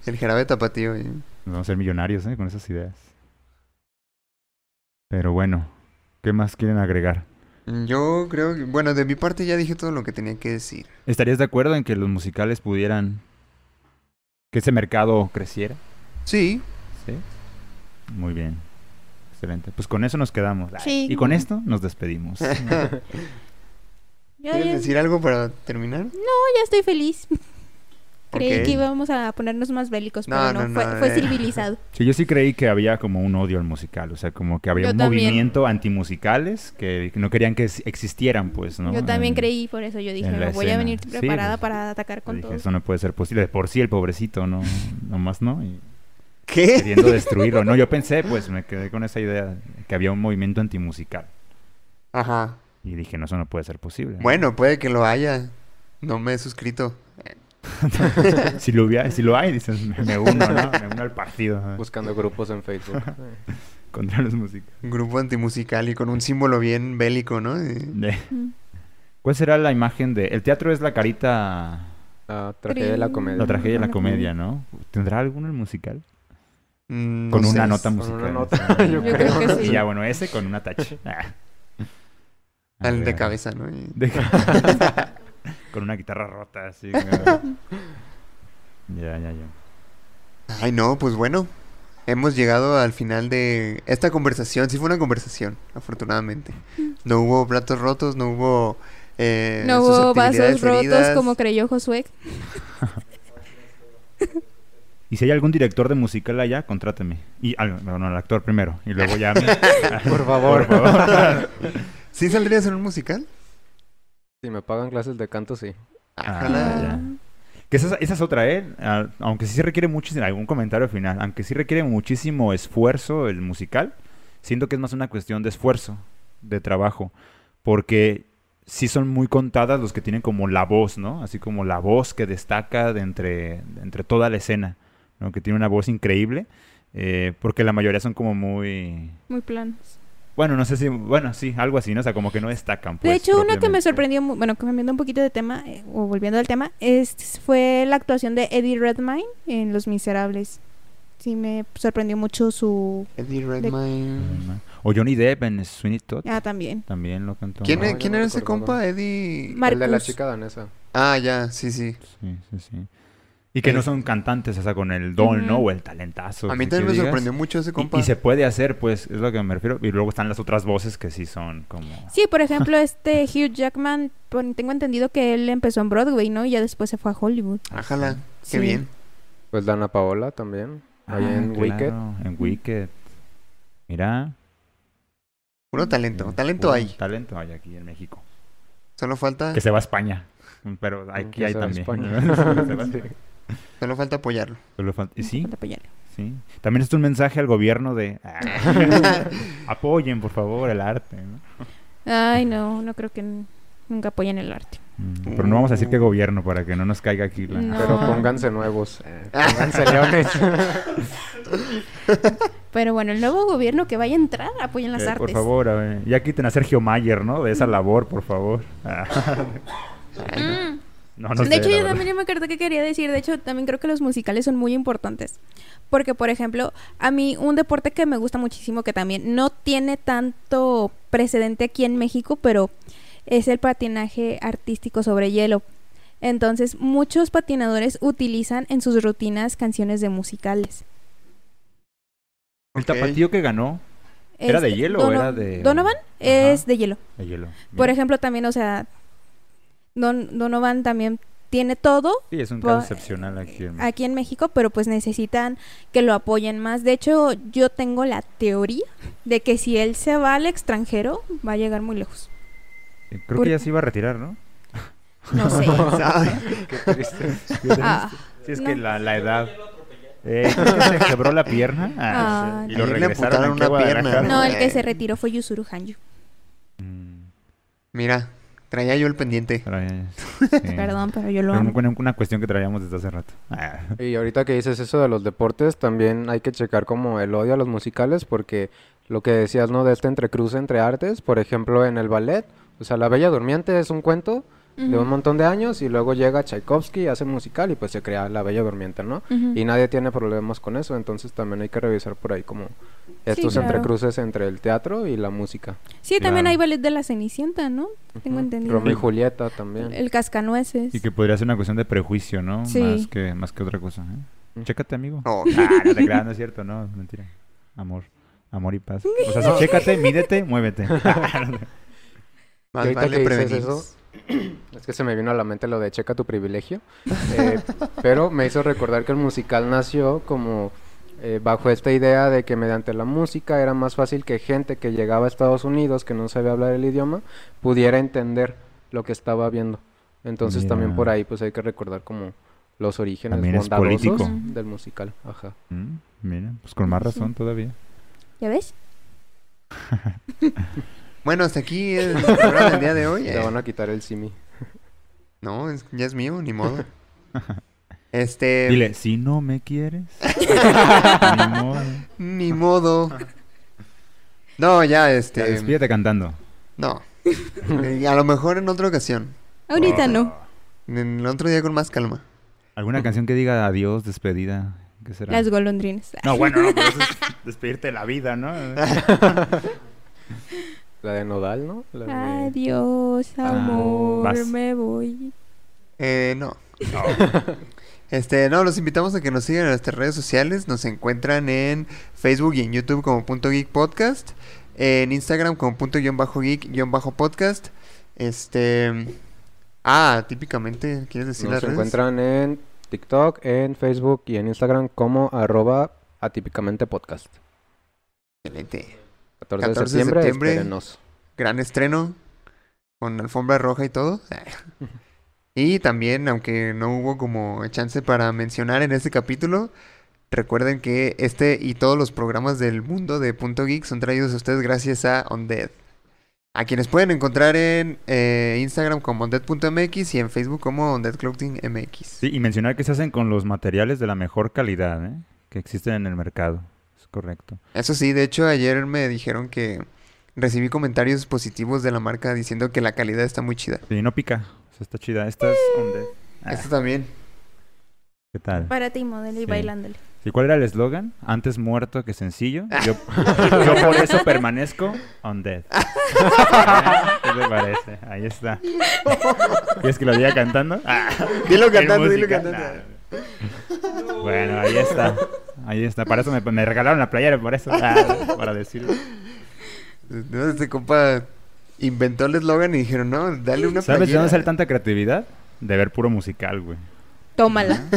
El jarabe tapatío. ¿eh? nos vamos a ser millonarios, ¿eh? Con esas ideas. Pero bueno, ¿qué más quieren agregar? Yo creo que, bueno, de mi parte ya dije todo lo que tenía que decir. ¿Estarías de acuerdo en que los musicales pudieran. que ese mercado creciera? Sí, ¿Sí? Muy bien. Excelente. Pues con eso nos quedamos. Sí. Y con esto nos despedimos. ¿quieres ya- decir algo para terminar? no, ya estoy feliz. Creí que íbamos a ponernos más bélicos, No, pero no, no, fue, no, fue eh. civilizado. Sí, yo sí creí que había como un odio al musical, o sea, como que había Yo un también. movimiento antimusicales que que no querían que existieran, pues, ¿no? Yo también En- creí, por eso yo dije, voy a venir Sí, preparada pues, para atacar con dije, todo. eso no puede ser posible. De por sí, el pobrecito, no, nomás no. Y ¿Qué? queriendo destruirlo. No, yo pensé, pues me quedé con esa idea que había un movimiento antimusical. Ajá. Y dije, no, eso no puede ser posible. Bueno, puede que lo haya. No me he suscrito. si, lo hubiera- si lo hay, dices, me, me uno, ¿no? Me uno al partido ¿no? Buscando grupos en Facebook. contra los músicos. Un grupo antimusical y con un símbolo bien bélico, ¿no? Y- De-. ¿Cuál será la imagen de...? El teatro es la carita... La tragedia de la comedia. La tragedia de la comedia, ¿no? ¿Tendrá alguno el musical? Mm, Con no una sé. nota Con musical. una nota, yo Yo creo que Y sí. ya, bueno, ese con una tache. Ah. Al de cabeza, ¿no? Y- de ca- con una guitarra rota, así. ya, ya, ya. Ay, no, pues bueno. Hemos llegado al final de esta conversación. Sí fue una conversación, afortunadamente. No hubo platos rotos, no hubo... eh, no hubo vasos rotos heridas. como creyó Josué. Y si hay algún director de musical allá, contráteme. Y, ah, no, no, el actor primero. Y luego ya... Por favor. Por favor. ¿Sí saldrías en un musical? Si me pagan clases de canto, sí. Ah, ya. Que esa, esa es otra, ¿eh? Ah, Aunque sí requiere muchísimo, algún comentario final, aunque sí requiere muchísimo esfuerzo el musical, siento que es más una cuestión de esfuerzo, de trabajo, porque sí son muy contadas los que tienen como la voz, ¿no? Así como la voz que destaca de entre, de entre toda la escena, ¿no? Que tiene una voz increíble, eh, porque la mayoría son como muy... Muy planos. Bueno, no sé si... Bueno, sí, algo así, ¿no? O sea, como que no destacan. De pues, hecho, una que me sorprendió, bueno, cambiando un poquito de tema, eh, o volviendo al tema, es, fue la actuación de Eddie Redmayne en Los Miserables. Sí, me sorprendió mucho su... Eddie Redmayne. O Johnny Depp en Sweeney Todd. Ah, también. También lo cantó. ¿Quién, No, e- yo quién no era ese compa? Eddie... Mar- El de la Marcus. chica danesa. Ah, ya, sí, sí. Sí, sí, sí. Y que no son cantantes, o sea, con el don, ¿no? O el talentazo. A mí también me digas. sorprendió mucho ese compa. Y, se puede hacer, pues, es lo que me refiero. Y luego están las otras voces que sí son como... Sí, por ejemplo, este Hugh Jackman, tengo entendido que él empezó en Broadway, ¿no? Y ya después se fue a Hollywood. Ojalá. Sí. Qué bien. Pues Dana Paola también. Ahí Ah, en Wicked. claro, En Wicked. Mira. Puro talento. eh, Talento puro hay. Talento hay aquí en México. Solo falta... Que se va a España. Pero aquí hay también. España. Se va a España. Solo falta apoyarlo. Solo sí, Falta apoyarle. sí. También es un mensaje al gobierno de... ah, apoyen, por favor, el arte. ¿no? Ay, no, no creo que nunca apoyen el arte. Mm, Pero no vamos a decir qué gobierno para que no nos caiga aquí la... No. Pero pónganse nuevos. eh, pónganse leones. Pero bueno, el nuevo gobierno que vaya a entrar, apoyen las Eh, artes. por favor, a ver, ya quiten a Sergio Mayer, ¿no? De esa labor, por favor. Ah. Mm. No, no de sé, hecho, yo verdad. también ya me acuerdo que quería decir. De hecho, también creo que los musicales son muy importantes. Porque, por ejemplo, a mí un deporte que me gusta muchísimo, que también no tiene tanto precedente aquí en México, pero es el patinaje artístico sobre hielo. Entonces, muchos patinadores utilizan en sus rutinas canciones de musicales. El Ok. tapatío que ganó ¿Era de Este, hielo o era de- Donovan es de hielo. de hielo. Por ejemplo, también, o sea, Don, Donovan también tiene todo Sí, es un caso excepcional aquí en aquí en México, pero pues necesitan que lo apoyen más. De hecho, yo tengo la teoría de que si él se va al extranjero, va a llegar muy lejos. Eh, Creo que ya se iba a retirar, ¿no? No sé. Qué triste. Ah, Sí, es no. que la, la edad. Eh, creo que se quebró la pierna. Ah, Ah. Y lo regresaron a una pierna, no, el que se retiró fue Yusuru Hanyu. Mm, Mira, traía yo el pendiente. pero sí. Perdón, pero yo lo Era amo. una, una cuestión que traíamos desde hace rato. Ah. Y ahorita que dices eso de los deportes, también hay que checar como el odio a los musicales, porque lo que decías, ¿no? De este entrecruce entre artes, por ejemplo, en el ballet, o sea, La Bella Durmiente es un cuento de un montón de años y luego llega Tchaikovsky y hace musical y pues se crea La Bella Durmiente, ¿no? Y nadie tiene problemas con eso, entonces también hay que revisar por ahí como estos claro. entrecruces entre el teatro y la música. Sí, también hay ballet de la Cenicienta, ¿no? Tengo entendido. Romeo y Julieta también. El cascanueces. Y que podría ser una cuestión de prejuicio, ¿no? Sí. Más, que, más que otra cosa. ¿eh? Chécate, amigo. Oh, Ah, no te creas, no es cierto, no, mentira. Amor. Amor y paz. O sea, sí, chécate, mídete, muévete. más vale que dices prevenir. eso, Es que se me vino a la mente lo de checa tu privilegio. Eh, pero me hizo recordar que el musical nació como eh, bajo esta idea de que mediante la música era más fácil que gente que llegaba a Estados Unidos, que no sabía hablar el idioma, pudiera entender lo que estaba viendo. Entonces también por ahí pues hay que recordar como los orígenes bondadosos del musical. Ajá. Mm, Mira, pues con más razón todavía. ¿Ya ves? Bueno, hasta aquí el programa del día de hoy. Te eh. van a quitar el simi. No, es- ya es mío, ni modo. Este. Dile, si no me quieres. ni modo. Ni modo. No, ya, Ya, este. despídete cantando. No. Eh, A lo mejor en otra ocasión. Ahorita no. En el otro día con más calma. ¿Alguna canción que diga adiós, despedida? ¿Qué será? Las golondrinas. No, bueno, no, pero eso es despedirte de la vida, ¿no? La de Nodal, ¿no? La de- Adiós, Ah, amor, me voy. Eh, no. Este, no, los invitamos a que nos sigan en nuestras redes sociales. Nos encuentran en Facebook y en YouTube como Punto Geek Podcast. En Instagram como punto guion bajo geek guion bajo podcast. Este. Ah, típicamente, ¿quieres decir Nos las redes? encuentran en TikTok, en Facebook y en Instagram como arroba atípicamente podcast. Excelente. 14, 14 de de septiembre, septiembre. espérenos. Gran estreno. Con alfombra roja y todo. Y también, aunque no hubo como chance para mencionar en este capítulo, recuerden que este y todos los programas del mundo de Punto Geek son traídos a ustedes gracias a Undead. A quienes pueden encontrar en eh, Instagram como Undead.mx y en Facebook como Undead Clothing MX. Sí, y mencionar que se hacen con los materiales de la mejor calidad, ¿eh? Que existen en el mercado. Correcto. Eso sí, de hecho ayer me dijeron que recibí comentarios positivos de la marca diciendo que la calidad está muy chida. Sí, no pica. O sea, está chida. Esta es Undead. Ah, Esto también. ¿Qué tal? Para ti, modelo y Sí. bailándole. ¿Y cuál era el eslogan? Antes muerto que sencillo. Yo, yo por eso permanezco undead. ¿Qué te parece? Ahí está. ¿Quieres que lo diga cantando? Ah, Dilo cantando, dilo cantando. Nah. Bueno, ahí está. Ahí está. Para eso me, me regalaron la playera, por eso. Ah, para decirlo. No, este compa inventó el eslogan y dijeron, no, dale una ¿Sabes de dónde sale tanta creatividad? De ver puro musical, güey. Tómala.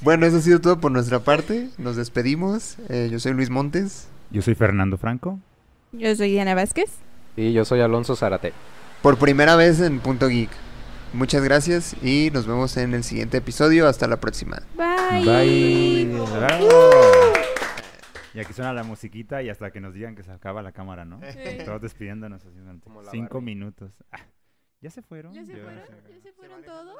Bueno, eso ha sido todo por nuestra parte. Nos despedimos. Eh, yo soy Luis Montes. Yo soy Fernando Franco. Yo soy Diana Vázquez. Y yo soy Alonso Zarate. Por primera vez en Punto Geek. Muchas gracias y nos vemos en el siguiente episodio. Hasta la próxima. Bye. Bye. Bravo. Y aquí suena la musiquita y hasta que nos digan que se acaba la cámara, ¿no? Sí. Todos despidiéndonos así durante cinco Barbie. minutos. Ah, ¿Ya se fueron? ¿Ya se Yo- fueron? ¿Ya se fueron todos?